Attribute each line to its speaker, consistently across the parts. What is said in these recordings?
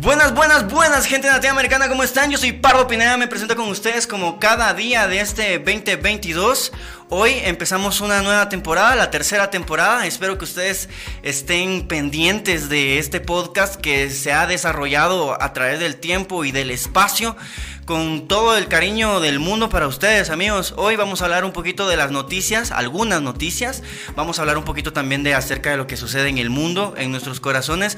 Speaker 1: Buenas, buenas, buenas, gente Latinoamericana, ¿cómo están? Yo soy Pardo Pineda, me presento con ustedes como cada día de este 2022. Hoy empezamos una nueva temporada, la tercera temporada. Espero que ustedes estén pendientes de este podcast que se ha desarrollado a través del tiempo y del espacio con todo el cariño del mundo para ustedes, amigos. Hoy vamos a hablar un poquito de las noticias, algunas noticias. Vamos a hablar un poquito también de acerca de lo que sucede en el mundo, en nuestros corazones.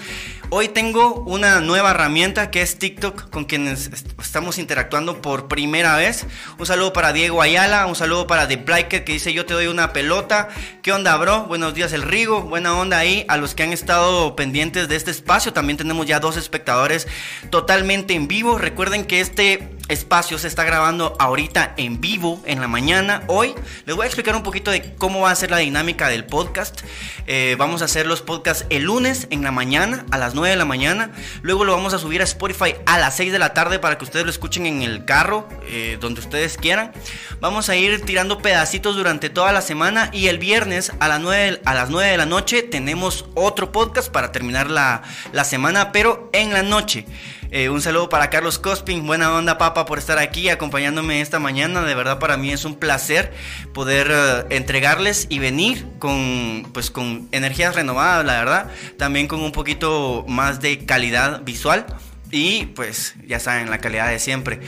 Speaker 1: Hoy tengo una nueva herramienta que es TikTok con quienes estamos interactuando por primera vez. Un saludo para Diego Ayala, un saludo para The Que dice yo te doy una pelota. ¿Qué onda, bro? Buenos días, el Rigo. Buena onda ahí a los que han estado pendientes de este espacio. También tenemos ya dos espectadores totalmente en vivo. Recuerden que este espacio se está grabando ahorita en vivo en la mañana. Hoy les voy a explicar un poquito de cómo va a ser la dinámica del podcast. Eh, vamos a hacer los podcasts el lunes en la mañana a las 9 de la mañana. Luego lo vamos a subir a Spotify a las 6 de la tarde para que ustedes lo escuchen en el carro, eh, donde ustedes quieran. Vamos a ir tirando pedacitos durante toda la semana y el viernes a las 9, a las 9 de la noche tenemos otro podcast para terminar la, la semana, pero en la noche. Eh, un saludo para Carlos Cospin, buena onda papa por estar aquí acompañándome esta mañana. De verdad para mí es un placer poder eh, entregarles y venir con, pues, con energías renovadas, la verdad. También con un poquito más de calidad visual y pues ya saben, la calidad de siempre.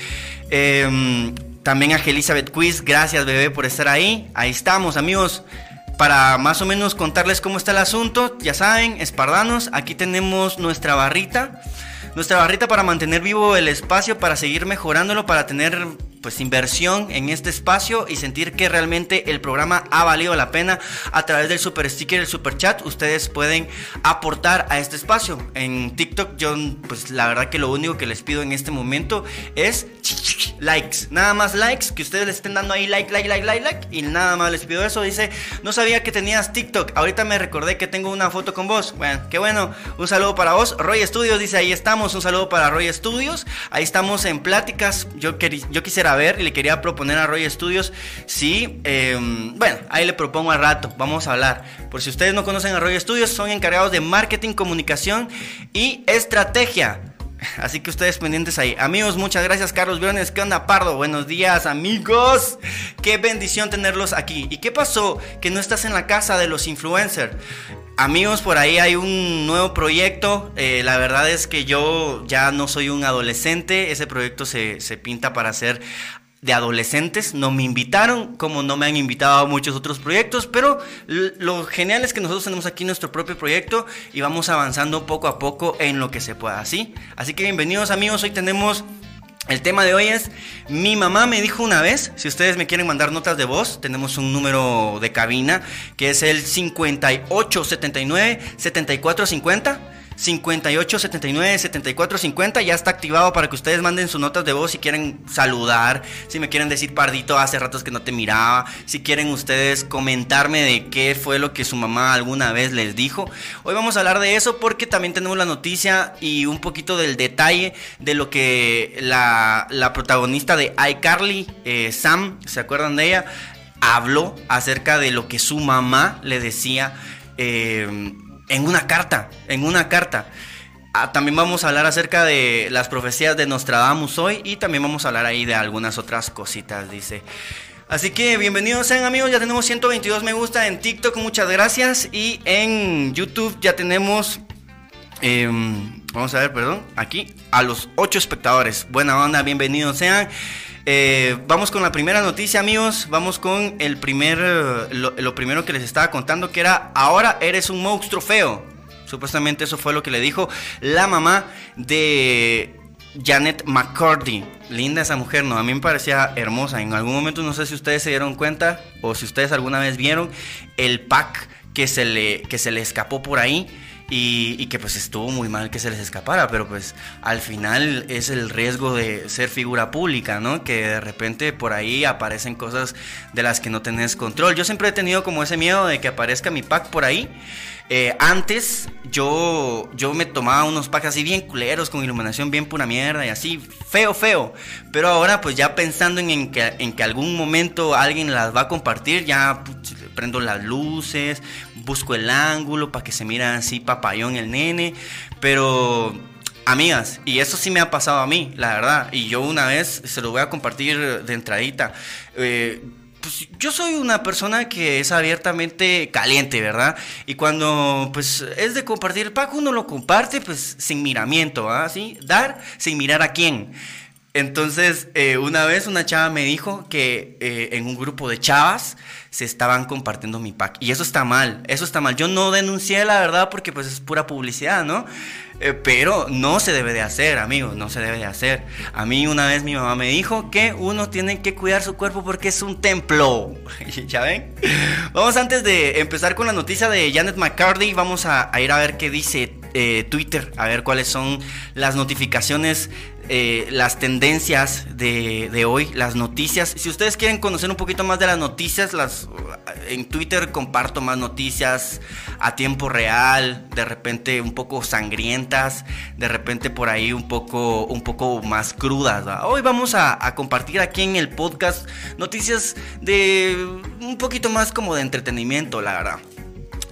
Speaker 1: Em, también a Elizabeth Quiz, gracias bebé por estar ahí. Ahí estamos amigos para más o menos contarles cómo está el asunto, ya saben, espardanos, aquí tenemos nuestra barrita nuestra barrita para mantener vivo el espacio, para seguir mejorándolo, para tener pues inversión en este espacio y sentir que realmente el programa ha valido la pena a través del super sticker, el super chat, ustedes pueden aportar a este espacio. En TikTok yo pues la verdad que lo único que les pido en este momento es likes, nada más likes, que ustedes le estén dando ahí like, like, like, like, like y nada más les pido eso. Dice, no sabía que tenías TikTok, ahorita me recordé que tengo una foto con vos. Bueno, qué bueno, un saludo para vos. Roy Studios dice, ahí estamos, un saludo para Roy Studios, ahí estamos en pláticas, yo, yo quisiera ver y le quería proponer a Roy Studios si, em, bueno, ahí le propongo al rato, vamos a hablar. Por si ustedes no conocen a Roy Studios, son encargados de marketing, comunicación y estrategia. Así que ustedes pendientes ahí. Amigos, muchas gracias, Carlos Briones. ¿Qué onda, Pardo? Buenos días, amigos. Qué bendición tenerlos aquí. ¿Y qué pasó? Que no estás en la casa de los influencers. Amigos, por ahí hay un nuevo proyecto. Eh, la verdad es que yo ya no soy un adolescente. Ese proyecto se, se pinta para ser de adolescentes. No me invitaron, como no me han invitado a muchos otros proyectos, pero lo genial es que nosotros tenemos aquí nuestro propio proyecto y vamos avanzando poco a poco en lo que se pueda, ¿sí? Así que bienvenidos amigos, hoy tenemos... El tema de hoy es, mi mamá me dijo una vez, si ustedes me quieren mandar notas de voz, tenemos un número de cabina que es el 5879 7450. 58 79 74 50 ya está activado para que ustedes manden sus notas de voz si quieren saludar, si me quieren decir pardito hace ratos que no te miraba, si quieren ustedes comentarme de qué fue lo que su mamá alguna vez les dijo. Hoy vamos a hablar de eso porque también tenemos la noticia y un poquito del detalle de lo que la, protagonista de iCarly, eh, Sam, ¿se acuerdan de ella? Habló acerca de lo que su mamá le decía. Eh, en una carta, en una carta. Ah, también vamos a hablar acerca de las profecías de Nostradamus hoy y también vamos a hablar ahí de algunas otras cositas, dice. Así que bienvenidos sean amigos, ya tenemos 122 me gusta en TikTok, muchas gracias. Y en YouTube ya tenemos, em, vamos a ver, perdón, aquí a los 8 espectadores. Buena onda, bienvenidos sean. Eh, vamos con la primera noticia, amigos. Vamos con el primer, lo, primero que les estaba contando, que era, ahora eres un monstruo feo. Supuestamente eso fue lo que le dijo la mamá de Janet McCarthy. Linda esa mujer, ¿no? A mí me parecía hermosa. En algún momento, no sé si ustedes se dieron cuenta o si ustedes alguna vez vieron el pack que se le, que se le escapó por ahí y, que pues estuvo muy mal que se les escapara, pero pues al final es el riesgo de ser figura pública, ¿no? Que de repente por ahí aparecen cosas de las que no tenés control. Yo siempre he tenido como ese miedo de que aparezca mi pack por ahí. Eh, antes yo, yo me tomaba unos packs así bien culeros, con iluminación bien pura mierda y así, feo, feo. Pero ahora pues ya pensando en, que, en que algún momento alguien las va a compartir, ya prendo las luces, busco el ángulo para que se mire así papayón el nene, pero Amigas, y eso sí me ha pasado a mí, la verdad. Y yo una vez se lo voy a compartir de entradita. Eh, pues yo soy una persona que es abiertamente caliente, ¿verdad? Y cuando pues es de compartir el pack, uno lo comparte pues sin miramiento, ¿ah? ¿Sí? Dar sin mirar a quién. Entonces, eh, una vez una chava me dijo que eh, en un grupo de chavas se estaban compartiendo mi pack. Y eso está mal, eso está mal. Yo no denuncié la verdad porque pues es pura publicidad, ¿no? Eh, pero no se debe de hacer, amigos, no se debe de hacer. A mí una vez mi mamá me dijo que uno tiene que cuidar su cuerpo porque es un templo. ¿Ya ven? Vamos antes de empezar con la noticia de Janet McCarthy, vamos a, ir a ver qué dice Twitter, a ver cuáles son las notificaciones eh, las tendencias de, hoy, las noticias. Si ustedes quieren conocer un poquito más de las noticias, las, en Twitter comparto más noticias a tiempo real, de repente un poco sangrientas, de repente por ahí un poco, un poco más crudas. Hoy vamos a, a compartir aquí en el podcast noticias de un poquito más como de entretenimiento, la verdad.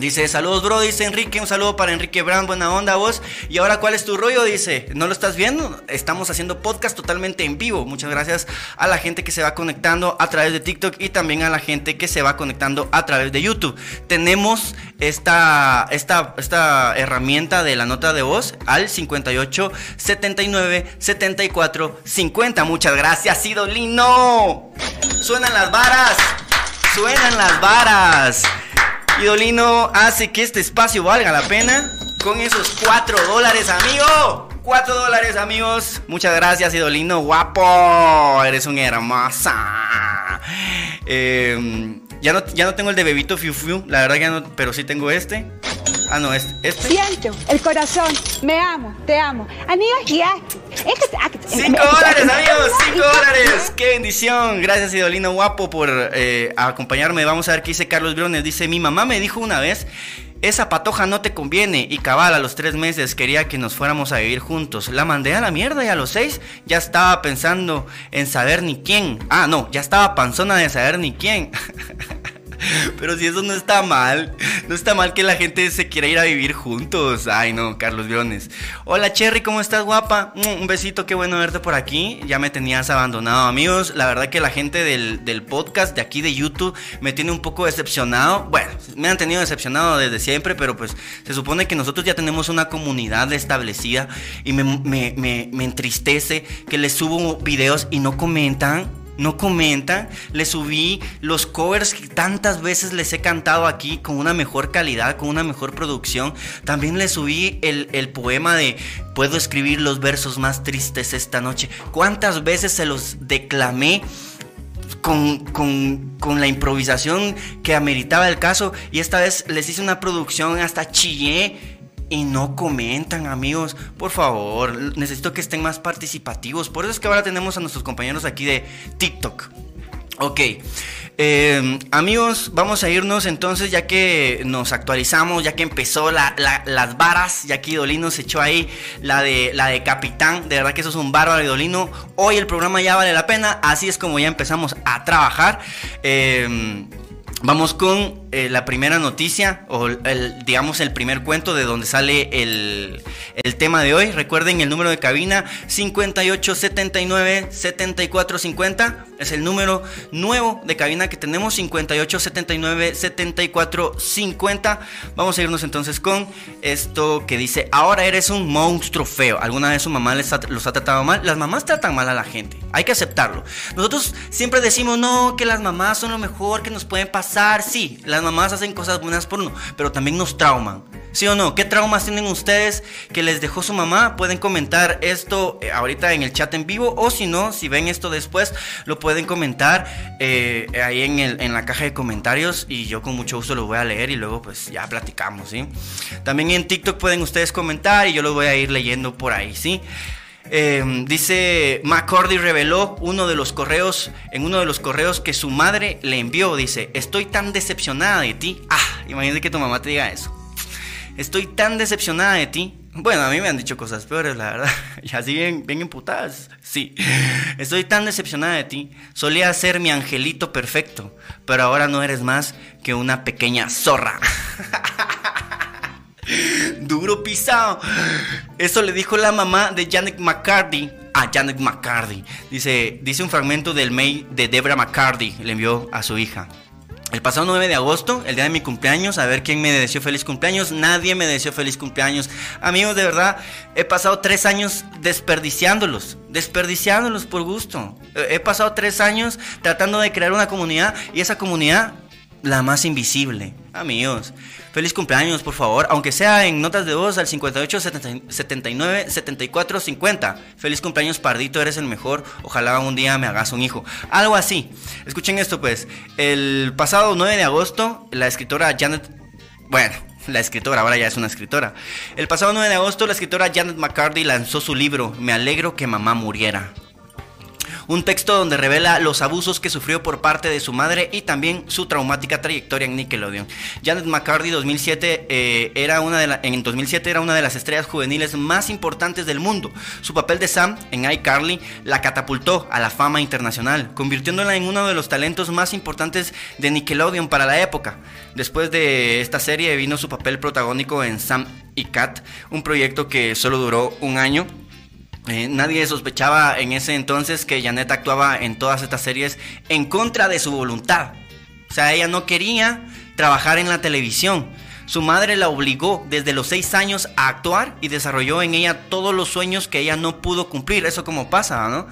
Speaker 1: Dice, saludos bro, dice Enrique, un saludo para Enrique Brand, buena onda vos. Y ahora, ¿cuál es tu rollo? Dice, ¿no lo estás viendo? Estamos haciendo podcast totalmente en vivo. Muchas gracias a la gente que se va conectando a través de TikTok y también a la gente que se va conectando a través de YouTube. Tenemos esta, esta, esta herramienta de la nota de voz al 58 79 74 50. Muchas gracias, Idolino. Suenan las varas. Suenan las varas. Idolino hace que este espacio valga la pena con esos 4 dólares, amigo. 4 dólares, amigos. Muchas gracias, Idolino. Guapo. Eres un hermosa. Eh, ya, no, ya no tengo el de Bebito Fiu Fiu. La verdad que no. Pero sí tengo este. Ah, no, este. este.
Speaker 2: Siento el corazón. Me amo, te amo. Amigos, ya.
Speaker 1: 5 dólares, amigos. 5 dólares. Qué bendición. Gracias, Idolino Guapo, por eh, acompañarme. Vamos a ver qué dice Carlos Briones. Dice: Mi mamá me dijo una vez. Esa patoja no te conviene y cabal a los tres meses quería que nos fuéramos a vivir juntos. La mandé a la mierda y a los seis ya estaba pensando en saber ni quién. Ah, no, ya estaba panzona de saber ni quién. Pero si eso no está mal, no está mal que la gente se quiera ir a vivir juntos. Ay, no, Carlos Briones. Hola, Cherry, ¿cómo estás, guapa? Mm, un besito, qué bueno verte por aquí. Ya me tenías abandonado, amigos. La verdad que la gente del, del podcast de aquí de YouTube me tiene un poco decepcionado. Bueno, me han tenido decepcionado desde siempre, pero pues se supone que nosotros ya tenemos una comunidad establecida y me, me, me, me entristece que les subo videos y no comentan no comentan. Les subí los covers que tantas veces les he cantado aquí con una mejor calidad, con una mejor producción. También les subí el, poema de Puedo escribir los versos más tristes esta noche. ¿Cuántas veces se los declamé? Con, con, la improvisación que ameritaba el caso y esta vez les hice una producción hasta chillé y no comentan, amigos. Por favor, necesito que estén más participativos. Por eso es que ahora tenemos a nuestros compañeros aquí de TikTok. Ok, em, amigos, vamos a irnos entonces ya que nos actualizamos, ya que empezó las varas, ya que Idolino se echó ahí la de, la de capitán, de verdad que eso es un bárbaro Idolino. Hoy el programa ya vale la pena, así es como ya empezamos a trabajar. Eh, Vamos con eh, la primera noticia, o el, digamos el primer cuento de donde sale el, el, tema de hoy. Recuerden el número de cabina 5879-7450. Es el número nuevo de cabina que tenemos, 5879-7450. Vamos a irnos entonces con esto que dice, ahora eres un monstruo feo. ¿Alguna vez su mamá les los ha tratado mal? Las mamás tratan mal a la gente, hay que aceptarlo. Nosotros siempre decimos, no, que las mamás son lo mejor que nos pueden pasar sí, las mamás hacen cosas buenas por uno, pero también nos trauman. ¿Sí o no? ¿Qué traumas tienen ustedes que les dejó su mamá? Pueden comentar esto eh, ahorita en el chat en vivo o si no, si ven esto después, lo pueden comentar eh, ahí en, en, la caja de comentarios y yo con mucho gusto lo voy a leer y luego pues ya platicamos, ¿sí? También en TikTok pueden ustedes comentar y yo los voy a ir leyendo por ahí, ¿sí? Em, dice McCordy reveló uno de los correos, en uno de los correos que su madre le envió. Dice: Estoy tan decepcionada de ti. Ah, imagínate que tu mamá te diga eso. Estoy tan decepcionada de ti. Bueno, a mí me han dicho cosas peores, la verdad. Y así bien, bien imputadas. Sí. Estoy tan decepcionada de ti. Solía ser mi angelito perfecto, pero ahora no eres más que una pequeña zorra. Duro pisado. Eso le dijo la mamá de Janet McCarthy a Janet McCarthy. Dice, dice un fragmento del mail de Debra McCarthy, le envió a su hija. El pasado 9 de agosto, el día de mi cumpleaños, a ver quién me deseó feliz cumpleaños. Nadie me deseó feliz cumpleaños. Amigos, de verdad, he pasado tres años desperdiciándolos, desperdiciándolos por gusto. He pasado tres años tratando de crear una comunidad y esa comunidad, la más invisible. Amigos, Feliz cumpleaños, por favor, aunque sea en notas de voz al 58 79 74 50. Feliz cumpleaños, Pardito, eres el mejor. Ojalá un día me hagas un hijo. Algo así. Escuchen esto, pues. El pasado 9 de agosto, la escritora Janet. Bueno, la escritora, ahora ya es una escritora. El pasado 9 de agosto, la escritora Janet McCarthy lanzó su libro Me alegro que mamá muriera un texto donde revela los abusos que sufrió por parte de su madre y también su traumática trayectoria en Nickelodeon. Janet McCarthy 2007, eh, era una en 2007 era una de las estrellas juveniles más importantes del mundo. Su papel de Sam en iCarly la catapultó a la fama internacional, convirtiéndola en uno de los talentos más importantes de Nickelodeon para la época. Después de esta serie vino su papel protagónico en Sam y Cat, un proyecto que solo duró un año eh, nadie sospechaba en ese entonces que Janet actuaba en todas estas series en contra de su voluntad. O sea, ella no quería trabajar en la televisión. Su madre la obligó desde los seis años a actuar y desarrolló en ella todos los sueños que ella no pudo cumplir. Eso como pasa, ¿no?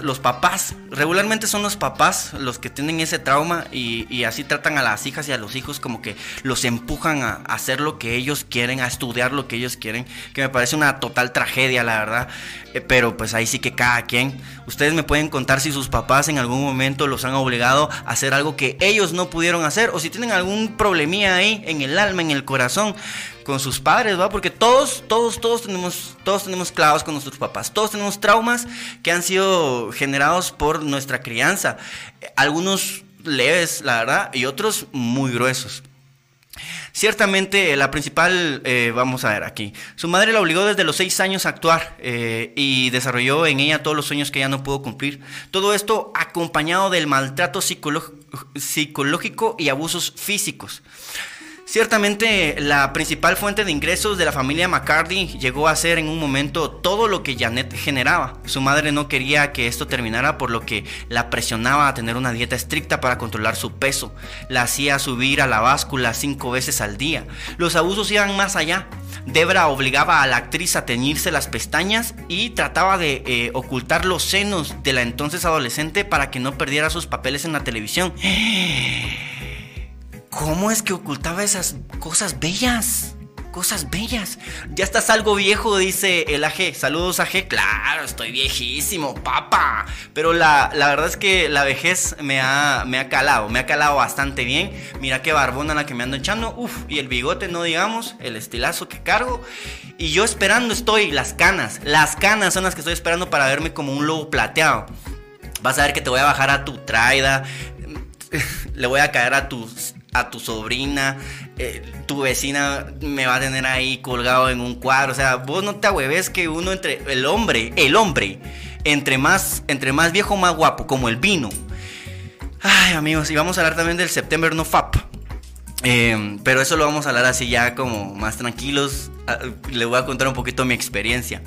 Speaker 1: los papás, regularmente son los papás los que tienen ese trauma y, así tratan a las hijas y a los hijos como que los empujan a, a hacer lo que ellos quieren, a estudiar lo que ellos quieren, que me parece una total tragedia, la verdad. Eh, pero pues ahí sí que cada quien. Ustedes me pueden contar si sus papás en algún momento los han obligado a hacer algo que ellos no pudieron hacer o si tienen algún problemía ahí en el alma, en el corazón con sus padres, ¿va? Porque todos, todos, todos tenemos, todos tenemos clavos con nuestros papás. Todos tenemos traumas que han sido generados por nuestra crianza. Algunos leves, la verdad, y otros muy gruesos. Ciertamente, la principal, eh, vamos a ver aquí, su madre la obligó desde los seis años a actuar eh, y desarrolló en ella todos los sueños que ella no pudo cumplir. Todo esto acompañado del maltrato psicológico y abusos físicos. Ciertamente la principal fuente de ingresos de la familia McCarthy llegó a ser en un momento todo lo que Janet generaba. Su madre no quería que esto terminara por lo que la presionaba a tener una dieta estricta para controlar su peso. La hacía subir a la báscula cinco veces al día. Los abusos iban más allá. Debra obligaba a la actriz a teñirse las pestañas y trataba de eh, ocultar los senos de la entonces adolescente para que no perdiera sus papeles en la televisión. ¿Cómo es que ocultaba esas cosas bellas? Cosas bellas. Ya estás algo viejo, dice el AG. Saludos AG. Claro, estoy viejísimo, papá. Pero la, verdad es que la vejez me ha, me ha calado, me ha calado bastante bien. Mira qué barbona la que me ando echando. Uf, y el bigote, no digamos, el estilazo que cargo. Y yo esperando estoy, las canas. Las canas son las que estoy esperando para verme como un lobo plateado. Vas a ver que te voy a bajar a tu traida. Le voy a caer a tus a tu sobrina, eh, tu vecina me va a tener ahí colgado en un cuadro. O sea, vos no te ahueves que uno entre el hombre, el hombre, entre más, entre más viejo, más guapo, como el vino. Ay, amigos, y vamos a hablar también del September No Fap. Eh, pero eso lo vamos a hablar así ya como más tranquilos. Ah, le voy a contar un poquito mi experiencia.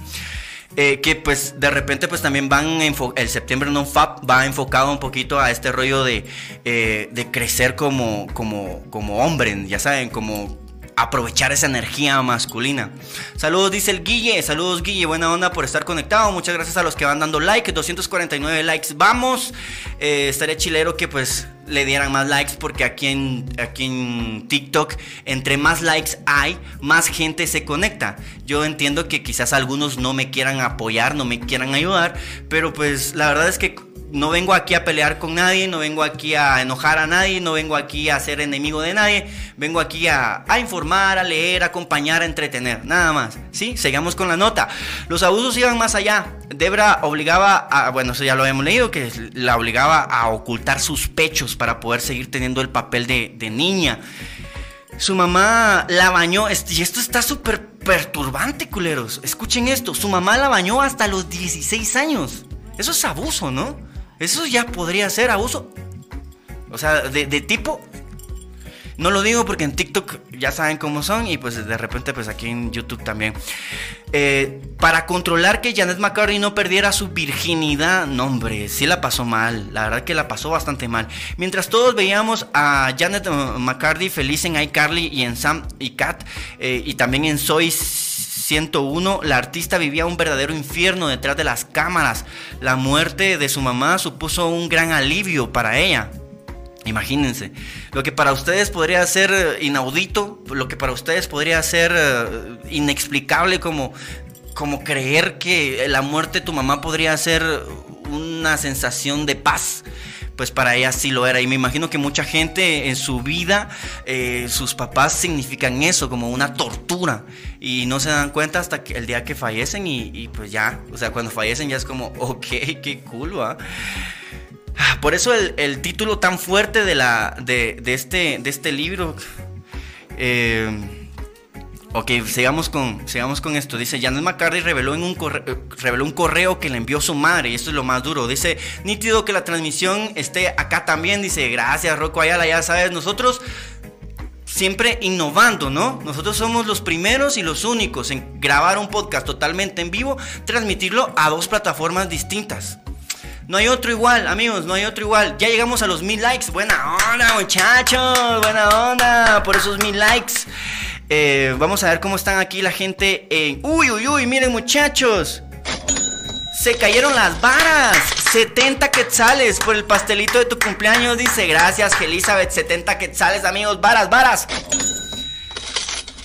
Speaker 1: Eh, que pues de repente pues también van el septiembre non fab va enfocado un poquito a este rollo de, eh, de crecer como, como, como hombre, ya saben, como aprovechar esa energía masculina. Saludos, dice el Guille. Saludos, Guille. Buena onda por estar conectado. Muchas gracias a los que van dando like. 249 likes. Vamos. Eh, estaría chilero que pues le dieran más likes porque aquí en, aquí en TikTok, entre más likes hay, más gente se conecta. Yo entiendo que quizás algunos no me quieran apoyar, no me quieran ayudar, pero pues la verdad es que no vengo aquí a pelear con nadie, no vengo aquí a enojar a nadie, no vengo aquí a ser enemigo de nadie, vengo aquí a, informar, a leer, a acompañar, a entretener, nada más. ¿Sí? Sigamos con la nota. Los abusos iban más allá. Debra obligaba a, bueno, eso ya lo hemos leído, que la obligaba a ocultar sus pechos para poder seguir teniendo el papel de, de niña. Su mamá la bañó, y esto está súper perturbante, culeros. Escuchen esto, su mamá la bañó hasta los 16 años. Eso es abuso, ¿no? Eso ya podría ser abuso. O sea, de, tipo. No lo digo porque en TikTok ya saben cómo son y pues de repente pues aquí en YouTube también. Eh, para controlar que Janet McCarthy no perdiera su virginidad, no hombre, sí la pasó mal, la verdad que la pasó bastante mal. Mientras todos veíamos a Janet McCarthy feliz en iCarly y en Sam y Cat eh, y también en Soy 101, la artista vivía un verdadero infierno detrás de las cámaras. La muerte de su mamá supuso un gran alivio para ella. Imagínense, lo que para ustedes podría ser eh, inaudito, lo que para ustedes podría ser eh, inexplicable como, como creer que la muerte de tu mamá podría ser una sensación de paz pues para ella sí lo era. Y me imagino que mucha gente en su vida, eh, sus papás significan eso, como una tortura. Y no se dan cuenta hasta que el día que fallecen y, pues ya, o sea, cuando fallecen ya es como, ok, qué cool, ¿va? Por eso el, título tan fuerte de, la, de, este, de este libro. Eh, ok, sigamos con, sigamos con esto. Dice, Janet McCarthy reveló, en un correo, reveló un correo que le envió su madre. Y esto es lo más duro. Dice, nítido que la transmisión esté acá también. Dice, gracias Rocco Ayala, ya sabes, nosotros siempre innovando, ¿no? Nosotros somos los primeros y los únicos en grabar un podcast totalmente en vivo, transmitirlo a dos plataformas distintas. No hay otro igual, amigos, no hay otro igual. Ya llegamos a los mil likes. Buena onda, muchachos. Buena onda por esos mil likes. Eh, vamos a ver cómo están aquí la gente en... Uy, uy, uy, miren muchachos. Se cayeron las varas. 70 quetzales por el pastelito de tu cumpleaños. Dice, gracias, Elizabeth. 70 quetzales, amigos. Varas, varas.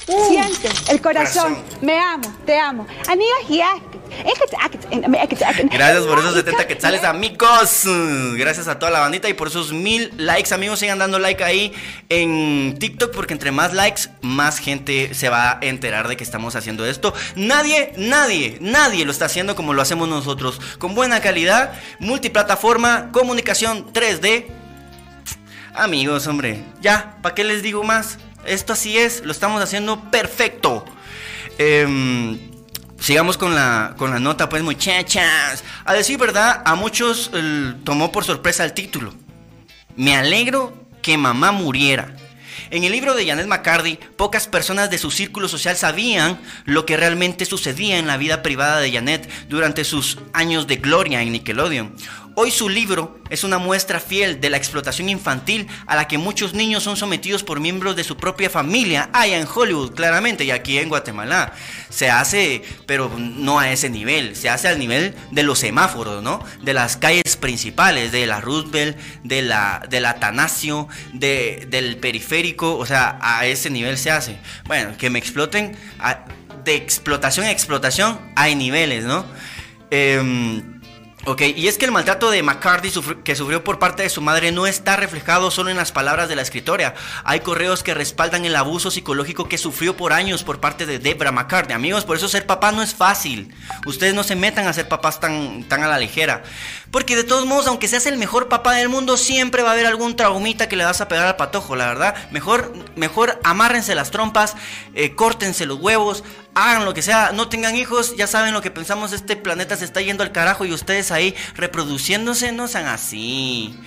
Speaker 2: Siente el corazón. Me amo, te amo. Amiga,
Speaker 1: Gracias por esos 70 quetzales, amigos. Gracias a toda la bandita y por esos mil likes, amigos. Sigan dando like ahí en TikTok porque entre más likes, más gente se va a enterar de que estamos haciendo esto. Nadie, nadie, nadie lo está haciendo como lo hacemos nosotros. Con buena calidad, multiplataforma, comunicación 3D. Amigos, hombre, ya, ¿para qué les digo más? Esto así es, lo estamos haciendo perfecto. Eh, Sigamos con la, con la nota, pues muchachas. A decir verdad, a muchos tomó por sorpresa el título. Me alegro que mamá muriera. En el libro de Janet McCarthy, pocas personas de su círculo social sabían lo que realmente sucedía en la vida privada de Janet durante sus años de gloria en Nickelodeon. Hoy su libro es una muestra fiel de la explotación infantil a la que muchos niños son sometidos por miembros de su propia familia, allá en Hollywood, claramente, y aquí en Guatemala. Se hace, pero no a ese nivel, se hace al nivel de los semáforos, ¿no? De las calles principales, de la Roosevelt, de la, del Atanasio, de, del periférico, o sea, a ese nivel se hace. Bueno, que me exploten, de explotación a explotación hay niveles, ¿no? Eh, Ok, y es que el maltrato de McCarthy que sufrió por parte de su madre no está reflejado solo en las palabras de la escritora. Hay correos que respaldan el abuso psicológico que sufrió por años por parte de Debra McCarthy. Amigos, por eso ser papá no es fácil. Ustedes no se metan a ser papás tan, tan a la ligera. Porque de todos modos, aunque seas el mejor papá del mundo, siempre va a haber algún traumita que le vas a pegar al patojo, la verdad. Mejor, mejor amárrense las trompas, eh, córtense los huevos, hagan lo que sea, no tengan hijos, ya saben lo que pensamos, este planeta se está yendo al carajo y ustedes ahí reproduciéndose, no sean así.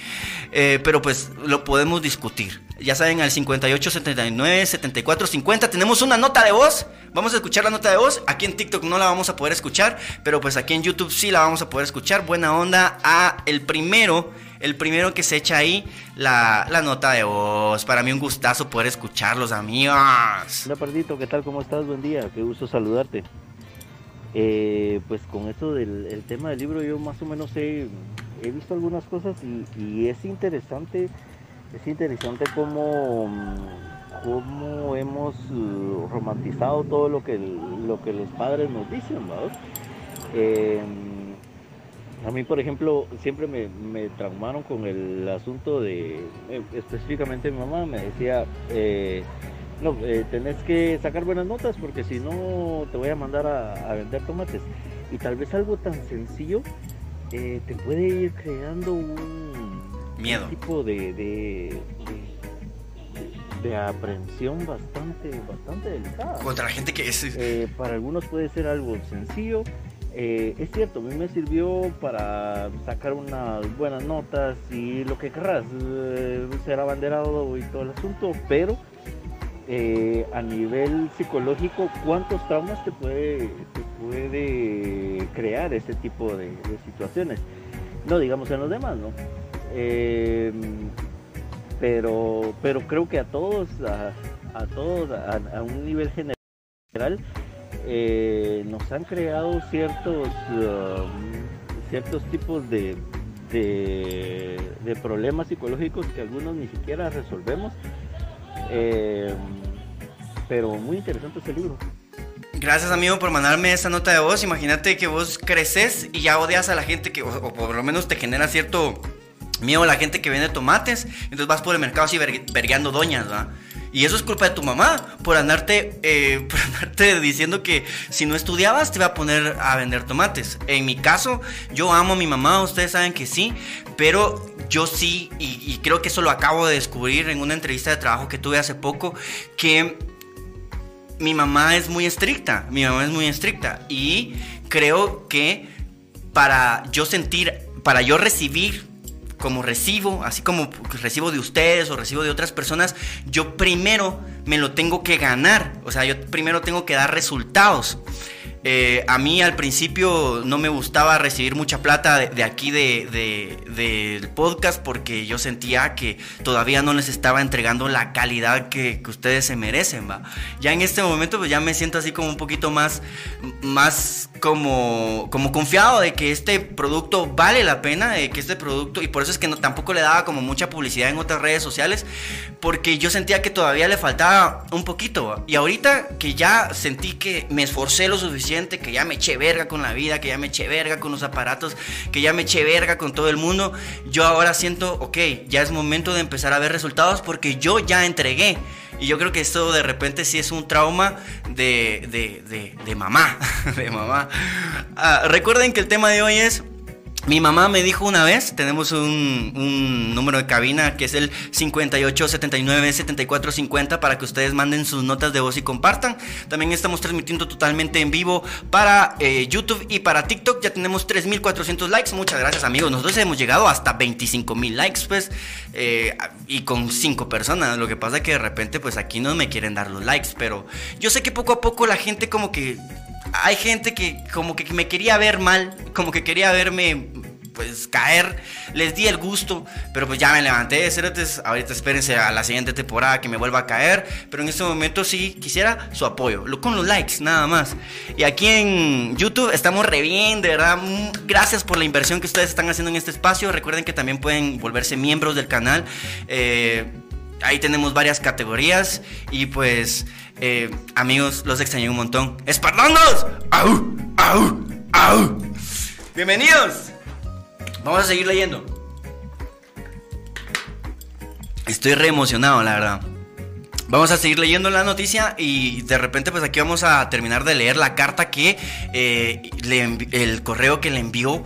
Speaker 1: Eh, pero pues lo podemos discutir. Ya saben, al 58 79 74 50 tenemos una nota de voz. Vamos a escuchar la nota de voz. Aquí en TikTok no la vamos a poder escuchar, pero pues aquí en YouTube sí la vamos a poder escuchar. Buena onda a el primero el primero que se echa ahí la, nota de voz. Para mí un gustazo poder escucharlos, amigos.
Speaker 3: Hola, Pardito, ¿qué tal? ¿Cómo estás? Buen día, qué gusto saludarte. Eh, pues con esto del tema del libro yo más o menos he, he visto algunas cosas y, es interesante, es interesante cómo, cómo hemos uh, romantizado todo lo que, lo que los padres nos dicen, ¿verdad? Eh, a mí, por ejemplo, siempre me, traumaron con el asunto de, eh, específicamente mi mamá me decía, eh, no, eh, tenés que sacar buenas notas porque si no te voy a mandar a, vender tomates. Y tal vez algo tan sencillo te puede ir creando un,
Speaker 1: Miedo.
Speaker 3: tipo de, de, de, aprensión bastante, bastante delicada.
Speaker 1: Contra la gente que es...
Speaker 3: para algunos puede ser algo sencillo eh, es cierto, a mí me sirvió para sacar unas buenas notas y lo que querrás, eh, ser abanderado y todo el asunto, pero eh, a nivel psicológico, ¿cuántos traumas te puede, puede crear ese tipo de, situaciones? No digamos en los demás, ¿no? pero, pero creo que a todos, a, todos, a un nivel general, eh, nos han creado ciertos, um, ciertos tipos de, de, problemas psicológicos que algunos ni siquiera resolvemos. Eh, pero muy interesante este libro.
Speaker 1: Gracias amigo por mandarme esta nota de voz. Imagínate que vos creces y ya odias a la gente que, o, por lo menos te genera cierto miedo a la gente que vende tomates. Entonces vas por el mercado así vergueando doñas, ¿verdad? Y eso es culpa de tu mamá por andarte, eh, por andarte diciendo que si no estudiabas te iba a poner a vender tomates. En mi caso, yo amo a mi mamá, ustedes saben que sí, pero yo sí, y, creo que eso lo acabo de descubrir en una entrevista de trabajo que tuve hace poco, que mi mamá es muy estricta, mi mamá es muy estricta y creo que para yo sentir, para yo recibir como recibo, así como recibo de ustedes o recibo de otras personas, yo primero me lo tengo que ganar. O sea, yo primero tengo que dar resultados. Eh, a mí al principio no me gustaba recibir mucha plata de, aquí del de, podcast porque yo sentía que todavía no les estaba entregando la calidad que, ustedes se merecen, ¿va? Ya en este momento pues ya me siento así como un poquito más, más como, como confiado de que este producto vale la pena, de que este producto, y por eso es que no, tampoco le daba como mucha publicidad en otras redes sociales, porque yo sentía que todavía le faltaba un poquito, y ahorita que ya sentí que me esforcé lo suficiente, que ya me eché verga con la vida, que ya me eché verga con los aparatos, que ya me eché verga con todo el mundo, yo ahora siento, ok, ya es momento de empezar a ver resultados porque yo ya entregué. Y yo creo que esto de repente sí es un trauma de, de, de, mamá. de mamá. Ah, recuerden que el tema de hoy es mi mamá me dijo una vez, tenemos un, número de cabina que es el 5879-7450 para que ustedes manden sus notas de voz y compartan. También estamos transmitiendo totalmente en vivo para eh, YouTube y para TikTok. Ya tenemos 3.400 likes. Muchas gracias amigos. Nosotros hemos llegado hasta 25.000 likes pues eh, y con 5 personas. Lo que pasa es que de repente pues aquí no me quieren dar los likes. Pero yo sé que poco a poco la gente como que hay gente que como que me quería ver mal, como que quería verme pues caer, les di el gusto, pero pues ya me levanté, cerotes, ahorita espérense a la siguiente temporada que me vuelva a caer, pero en este momento sí quisiera su apoyo, con los likes nada más. Y aquí en YouTube estamos re bien, de verdad, mm, gracias por la inversión que ustedes están haciendo en este espacio, recuerden que también pueden volverse miembros del canal, eh, ahí tenemos varias categorías y pues eh, amigos, los extrañé un montón. ¡Espartanos! ¡Au! ¡Au! ¡Au! ¡Bienvenidos! Vamos a seguir leyendo. Estoy re emocionado, la verdad. Vamos a seguir leyendo la noticia y de repente pues aquí vamos a terminar de leer la carta que eh, el correo que le envió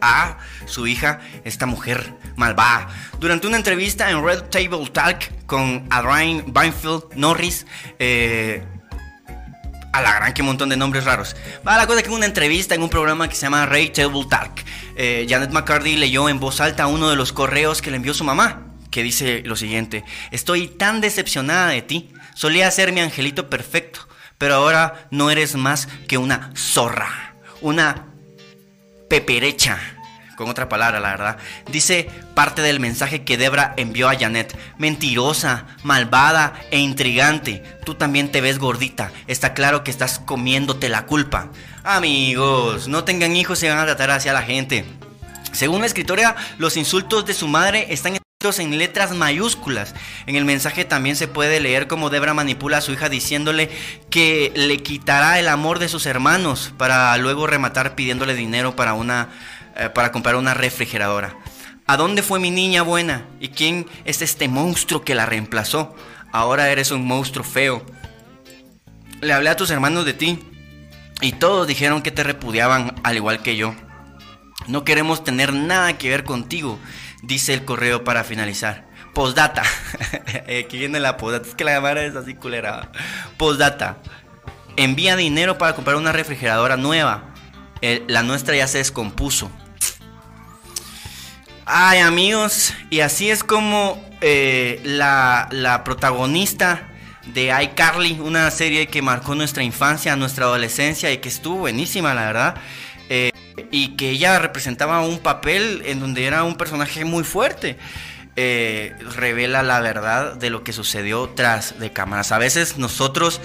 Speaker 1: a su hija, esta mujer malvada. Durante una entrevista en Red Table Talk con Adrian Bainfield Norris, eh, a la gran que montón de nombres raros. Va la cosa que en una entrevista en un programa que se llama Red Table Talk, eh, Janet McCarthy leyó en voz alta uno de los correos que le envió su mamá, que dice lo siguiente: Estoy tan decepcionada de ti. Solía ser mi angelito perfecto, pero ahora no eres más que una zorra, una peperecha con otra palabra, la verdad. Dice parte del mensaje que Debra envió a Janet. Mentirosa, malvada e intrigante. Tú también te ves gordita. Está claro que estás comiéndote la culpa. Amigos, no tengan hijos y van a tratar hacia la gente. Según la escritora, los insultos de su madre están en letras mayúsculas. En el mensaje también se puede leer cómo Debra manipula a su hija diciéndole que le quitará el amor de sus hermanos para luego rematar pidiéndole dinero para una eh, para comprar una refrigeradora. ¿A dónde fue mi niña buena? ¿Y quién es este monstruo que la reemplazó? Ahora eres un monstruo feo. Le hablé a tus hermanos de ti y todos dijeron que te repudiaban al igual que yo. No queremos tener nada que ver contigo, dice el correo para finalizar. Postdata. Aquí viene la postdata. Es que la llamada es así culera. Postdata. Envía dinero para comprar una refrigeradora nueva eh, la nuestra ya se descompuso. Ay amigos, y así es como eh, la, la protagonista de iCarly, una serie que marcó nuestra infancia, nuestra adolescencia y que estuvo buenísima, la verdad. Eh, y que ella representaba un papel en donde era un personaje muy fuerte. Eh, revela la verdad de lo que sucedió tras de cámaras. A veces nosotros,